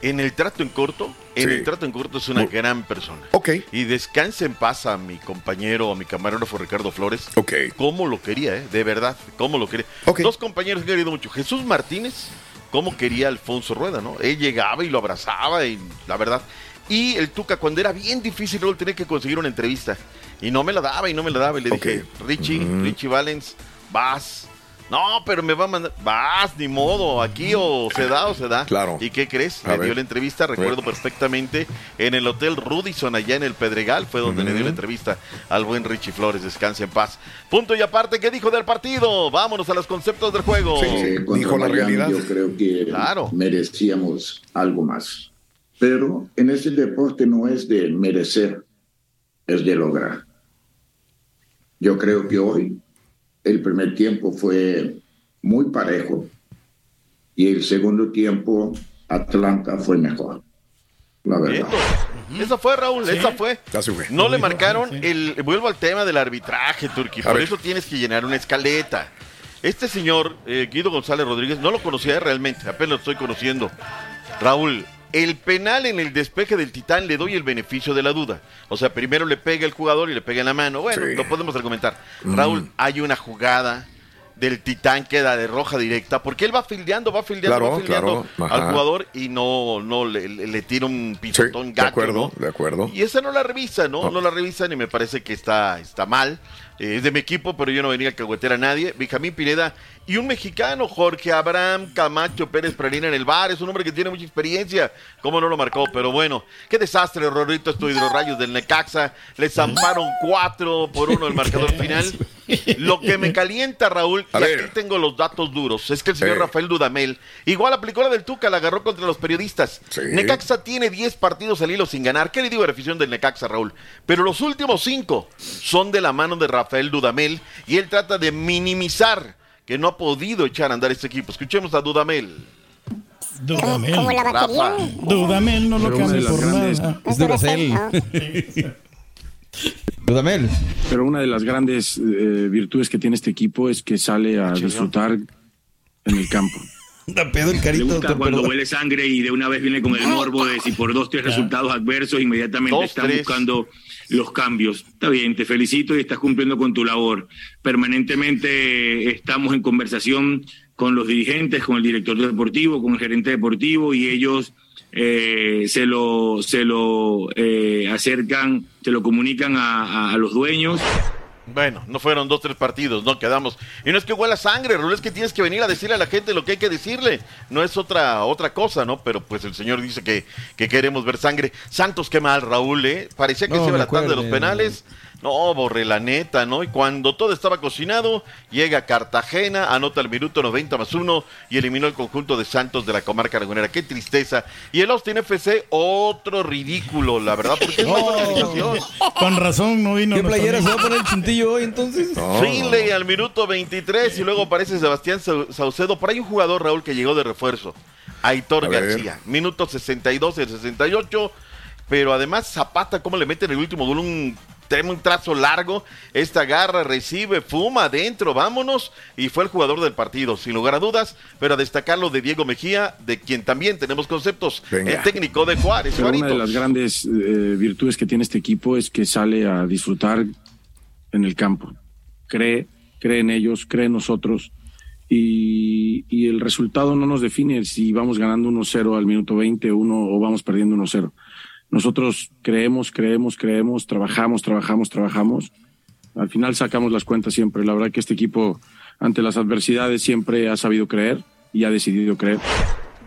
[SPEAKER 15] En el trato en corto, en
[SPEAKER 2] Sí.
[SPEAKER 15] el trato en corto es una gran persona.
[SPEAKER 2] Ok.
[SPEAKER 15] Y descanse en paz a mi compañero, a mi camarógrafo Ricardo Flores.
[SPEAKER 2] Ok.
[SPEAKER 15] Cómo lo quería, ¿eh? De verdad, cómo lo quería. Dos compañeros que he querido mucho. Jesús Martínez, cómo quería Alfonso Rueda, ¿no? Él llegaba y lo abrazaba y la verdad. Y el Tuca, cuando era bien difícil, luego tenía que conseguir una entrevista. Y no me la daba y no me la daba. Y le dije, Richie, Richie Valens, vas. No, pero me va a mandar. Vas, ni modo. Aquí o se da o se da.
[SPEAKER 2] Claro.
[SPEAKER 15] ¿Y qué crees?
[SPEAKER 2] A
[SPEAKER 15] Le
[SPEAKER 2] ver.
[SPEAKER 15] dio la entrevista, recuerdo perfectamente, en el Hotel Rudison, allá en el Pedregal, fue donde le dio la entrevista al buen Richie Flores. Descanse en paz. Punto y aparte, ¿qué dijo del partido? Vámonos a los conceptos del juego.
[SPEAKER 16] Eh, contra Miami Yo creo que merecíamos algo más. Pero en este deporte no es de merecer, es de lograr. Yo creo que hoy el primer tiempo fue muy parejo y el segundo tiempo Atlanta fue mejor. La verdad.
[SPEAKER 15] Esa fue, Raúl, esa fue. No le marcaron el. Vuelvo al tema del arbitraje, Turquía. Por
[SPEAKER 2] ver.
[SPEAKER 15] eso tienes que llenar una escaleta. Este señor, eh, Guido González Rodríguez, no lo conocía realmente, apenas lo estoy conociendo. Raúl, el penal en el despeje del Titán le doy el beneficio de la duda. O sea, primero le pega el jugador y le pega en la mano. Bueno,
[SPEAKER 2] Sí.
[SPEAKER 15] lo podemos argumentar.
[SPEAKER 2] Mm.
[SPEAKER 15] Raúl, hay una jugada del Titán que da de roja directa, porque él va fildeando, va fildeando,
[SPEAKER 2] Claro,
[SPEAKER 15] va fildeando
[SPEAKER 2] claro,
[SPEAKER 15] al jugador y no, no le, tira un
[SPEAKER 2] Sí,
[SPEAKER 15] pisotón
[SPEAKER 2] de
[SPEAKER 15] gato.
[SPEAKER 2] acuerdo,
[SPEAKER 15] ¿no?
[SPEAKER 2] de acuerdo.
[SPEAKER 15] Y esa no la revisa, ¿no? No, la revisan y me parece que está, está mal. Eh, es de mi equipo, pero yo no venía a caguetear a nadie. Benjamín Pineda y un mexicano, Jorge Abraham Camacho Pérez Pralina en el bar. Es un hombre que tiene mucha experiencia. ¿Cómo no lo marcó? Pero bueno, qué desastre, Rorrito, estos hidrorrayos del Necaxa. Le zamparon cuatro por uno el [LAUGHS] marcador final. Lo que me calienta, Raúl, y aquí tengo los datos duros, es que el señor
[SPEAKER 2] Sí.
[SPEAKER 15] Rafael Dudamel, igual aplicó la del Tuca, la agarró contra los periodistas. Necaxa tiene 10 partidos al hilo sin ganar. ¿Qué le digo a la afición del Necaxa, Raúl? Pero los últimos 5 son de la mano de Rafael Dudamel y él trata de minimizar que no ha podido echar a andar este equipo. Escuchemos a Dudamel.
[SPEAKER 4] Dudamel.
[SPEAKER 5] Como la batería.
[SPEAKER 4] Dudamel no lo
[SPEAKER 6] Pero una
[SPEAKER 4] cambie
[SPEAKER 6] de las
[SPEAKER 4] por
[SPEAKER 6] grandes-
[SPEAKER 4] nada.
[SPEAKER 6] Es Duracell. [LAUGHS] Dudamel.
[SPEAKER 17] Pero una de las grandes eh, virtudes que tiene este equipo es que sale a disfrutar en el campo. [LAUGHS]
[SPEAKER 6] Da pedo el
[SPEAKER 18] Le
[SPEAKER 6] carito.
[SPEAKER 18] gusta cuando
[SPEAKER 6] perdón.
[SPEAKER 18] huele sangre y de una vez viene con el morbo de si por dos, tres resultados adversos inmediatamente
[SPEAKER 15] Dos,
[SPEAKER 18] están
[SPEAKER 15] tres.
[SPEAKER 18] buscando los cambios. Está bien, te felicito y estás cumpliendo con tu labor. Permanentemente estamos en conversación con los dirigentes, con el director deportivo, con el gerente deportivo y ellos eh, se lo, se lo eh, acercan, se lo comunican a- a los dueños.
[SPEAKER 15] Bueno, no fueron dos, tres partidos, no quedamos. Y no es que huela sangre, Raúl, es que tienes que venir a decirle a la gente lo que hay que decirle. No es otra, otra cosa, ¿no? Pero pues el señor dice que, que queremos ver sangre. Santos, qué mal, Raúl, ¿eh? Parecía que
[SPEAKER 6] No,
[SPEAKER 15] se iba la tanda de los penales. No, borre la neta, ¿no? Y cuando todo estaba cocinado, llega Cartagena, anota el minuto 90 más uno y eliminó el conjunto de Santos de la comarca lagunera. Qué tristeza. Y el Austin FC, otro ridículo, la verdad, porque es más [LAUGHS] organización.
[SPEAKER 4] Con razón no vino.
[SPEAKER 6] ¿Qué playera se va a poner el chuntillo hoy entonces? [LAUGHS]
[SPEAKER 15] Finley al minuto 23 y luego aparece Sebastián Sau- Saucedo. Por ahí un jugador, Raúl, que llegó de refuerzo. Aitor. García. Minuto 62 y el 68. Pero además Zapata, ¿cómo le mete en el último gol un, trae un trazo largo? Esta garra recibe, fuma adentro, vámonos. Y fue el jugador del partido, sin lugar a dudas. Pero a destacar lo de Diego Mejía, de quien también tenemos conceptos.
[SPEAKER 17] Venga.
[SPEAKER 15] El técnico de Juárez,
[SPEAKER 17] Pero una de las grandes eh, virtudes que tiene este equipo es que sale a disfrutar en el campo. Cree, cree en ellos, cree en nosotros. Y, y el resultado no nos define si vamos ganando 1-0 al minuto 20 uno, o vamos perdiendo 1-0. Nosotros creemos, creemos, creemos, trabajamos, trabajamos, trabajamos. Al final sacamos las cuentas siempre. La verdad que este equipo, ante las adversidades, siempre ha sabido creer y ha decidido creer.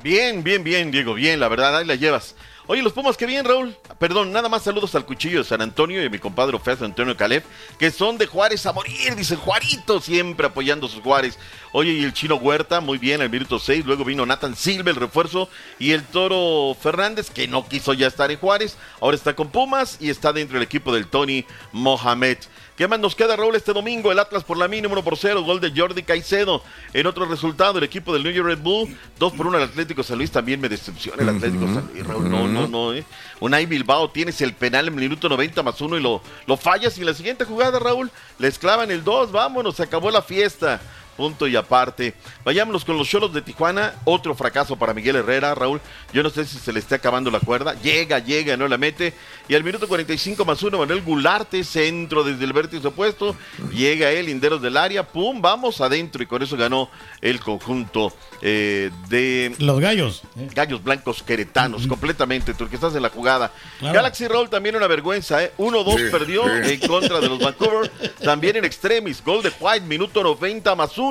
[SPEAKER 15] Bien, bien, bien, Diego, bien, la verdad, ahí la llevas. Oye, los Pumas, qué bien, Raúl. Perdón, nada más saludos al cuchillo de San Antonio y a mi compadre Fez Antonio Caleb, que son de Juárez a morir, dice Juarito, siempre apoyando a sus Juárez. Oye, y el chino Huerta, muy bien, al minuto 6. Luego vino Nathan Silva, el refuerzo, y el toro Fernández, que no quiso ya estar en Juárez, ahora está con Pumas y está dentro del equipo del Tony Mohamed. ¿Qué más nos queda, Raúl, este domingo? El Atlas por la mínima, 1 por 0, gol de Jordi Caicedo. En otro resultado, el equipo del New York Red Bull, 2 por 1 al Atlético San Luis. También me decepciona el Atlético San Luis, Raúl. No, no, no. Eh. Unai Bilbao, tienes el penal en el minuto 90 más 1 y lo, lo fallas. Y en la siguiente jugada, Raúl, les clavan el 2. Vámonos, se acabó la fiesta punto y aparte. Vayámonos con los Cholos de Tijuana. Otro fracaso para Miguel Herrera, Raúl. Yo no sé si se le está acabando la cuerda. Llega, llega, no la mete. Y al minuto 45 más uno, Manuel Gularte, centro desde el vértice opuesto. Llega él, linderos del área. Pum, vamos adentro. Y con eso ganó el conjunto eh, de.
[SPEAKER 4] Los gallos.
[SPEAKER 15] Gallos blancos queretanos, completamente. Tú que estás en la jugada. Galaxy Roll también una vergüenza, ¿eh? 1-2 perdió en contra de los Vancouver. También en extremis. Gol de White, minuto 90 más uno.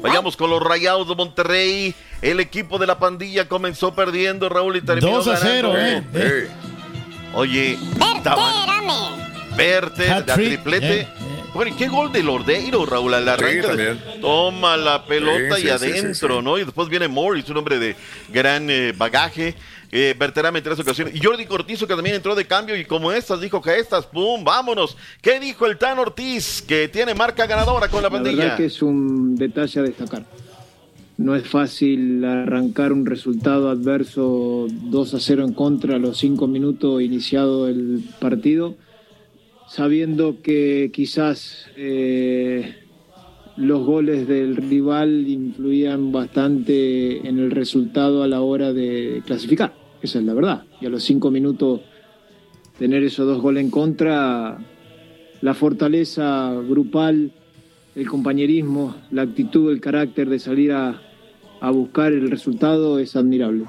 [SPEAKER 15] Vayamos con los Rayados de Monterrey. El equipo de la pandilla comenzó perdiendo, Raúl, y terminó
[SPEAKER 4] 2 a 0,
[SPEAKER 15] ganando.
[SPEAKER 4] eh.
[SPEAKER 15] Oye, Verte, la triplete. Bueno, ¿y qué gol de Lordeiro, Raúl? Al arranque
[SPEAKER 2] Sí,
[SPEAKER 15] toma la pelota
[SPEAKER 2] Sí,
[SPEAKER 15] y
[SPEAKER 2] sí, sí,
[SPEAKER 15] adentro,
[SPEAKER 2] sí, sí.
[SPEAKER 15] ¿no? Y después viene Morris, un hombre de gran eh, bagaje. Eh, Berterame en tres ocasiones. Y Jordi Cortizo, que también entró de cambio. Y como estas, dijo que estas, ¡pum! ¡Vámonos! ¿Qué dijo el Tan Ortiz? Que tiene marca ganadora con la
[SPEAKER 19] La
[SPEAKER 15] pandilla.
[SPEAKER 19] verdad que es un detalle a destacar. No es fácil arrancar un resultado adverso 2 a 0 en contra a los 5 minutos iniciado el partido, sabiendo que quizás eh, los goles del rival influían bastante en el resultado a la hora de clasificar. Esa es la verdad. Y a los 5 minutos tener esos dos goles en contra, la fortaleza grupal el compañerismo, la actitud, el carácter de salir a, a buscar el resultado es admirable.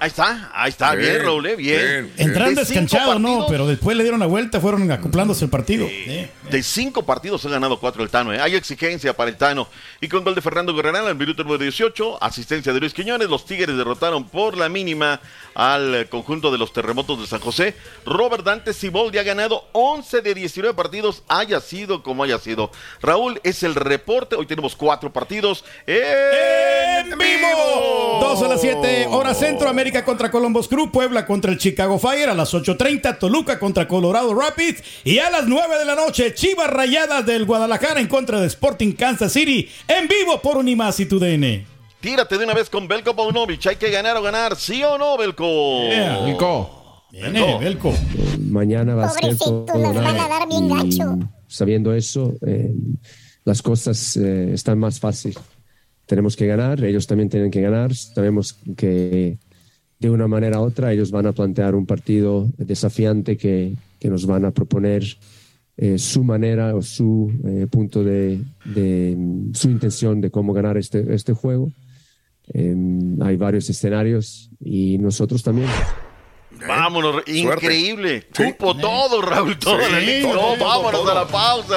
[SPEAKER 15] Ahí está, ahí está, bien,
[SPEAKER 4] Bien,
[SPEAKER 15] Raúl, eh, bien.
[SPEAKER 4] Entraron
[SPEAKER 15] De cinco
[SPEAKER 4] descanchados, no, pero después le dieron la vuelta, fueron acoplándose el partido. Eh.
[SPEAKER 15] De cinco partidos ha ganado cuatro el Tano. ¿eh? Hay exigencia para el Tano. Y con gol de Fernando Guerrero al minuto número 18, asistencia de Luis Quiñones, los Tigres derrotaron por la mínima al conjunto de los terremotos de San José. Robert Dante Siboldi ha ganado 11 de 19 partidos, haya sido como haya sido. Raúl, es el reporte. Hoy tenemos cuatro partidos en vivo.
[SPEAKER 4] 2 a las 7, hora centro, América contra Columbus Crew, Puebla contra el Chicago Fire, a las 8.30, Toluca contra Colorado Rapids, y a las 9 de la noche, Chivas Rayadas del Guadalajara en contra de Sporting Kansas City, en vivo por Unimás y TUDN.
[SPEAKER 15] Tírate de una vez con Belko Paunovic. Hay que ganar o ganar, ¿sí o no, Belko?
[SPEAKER 4] Yeah.
[SPEAKER 14] Belko.
[SPEAKER 4] Viene, Belko.
[SPEAKER 20] mañana va a ser
[SPEAKER 5] Pobrecitos, van a dar bien gacho.
[SPEAKER 20] Sabiendo eso, eh, las cosas eh, están más fáciles. Tenemos que ganar, ellos también tienen que ganar. Sabemos que de una manera u otra ellos van a plantear un partido desafiante que, que nos van a proponer eh, su manera o su eh, punto de, de, su intención de cómo ganar este, este juego. Eh, hay varios escenarios y nosotros también.
[SPEAKER 15] Vámonos, increíble. Cupo todo, Raúl, todo.
[SPEAKER 12] Sí,
[SPEAKER 15] la No, vámonos
[SPEAKER 12] todo.
[SPEAKER 15] a la pausa.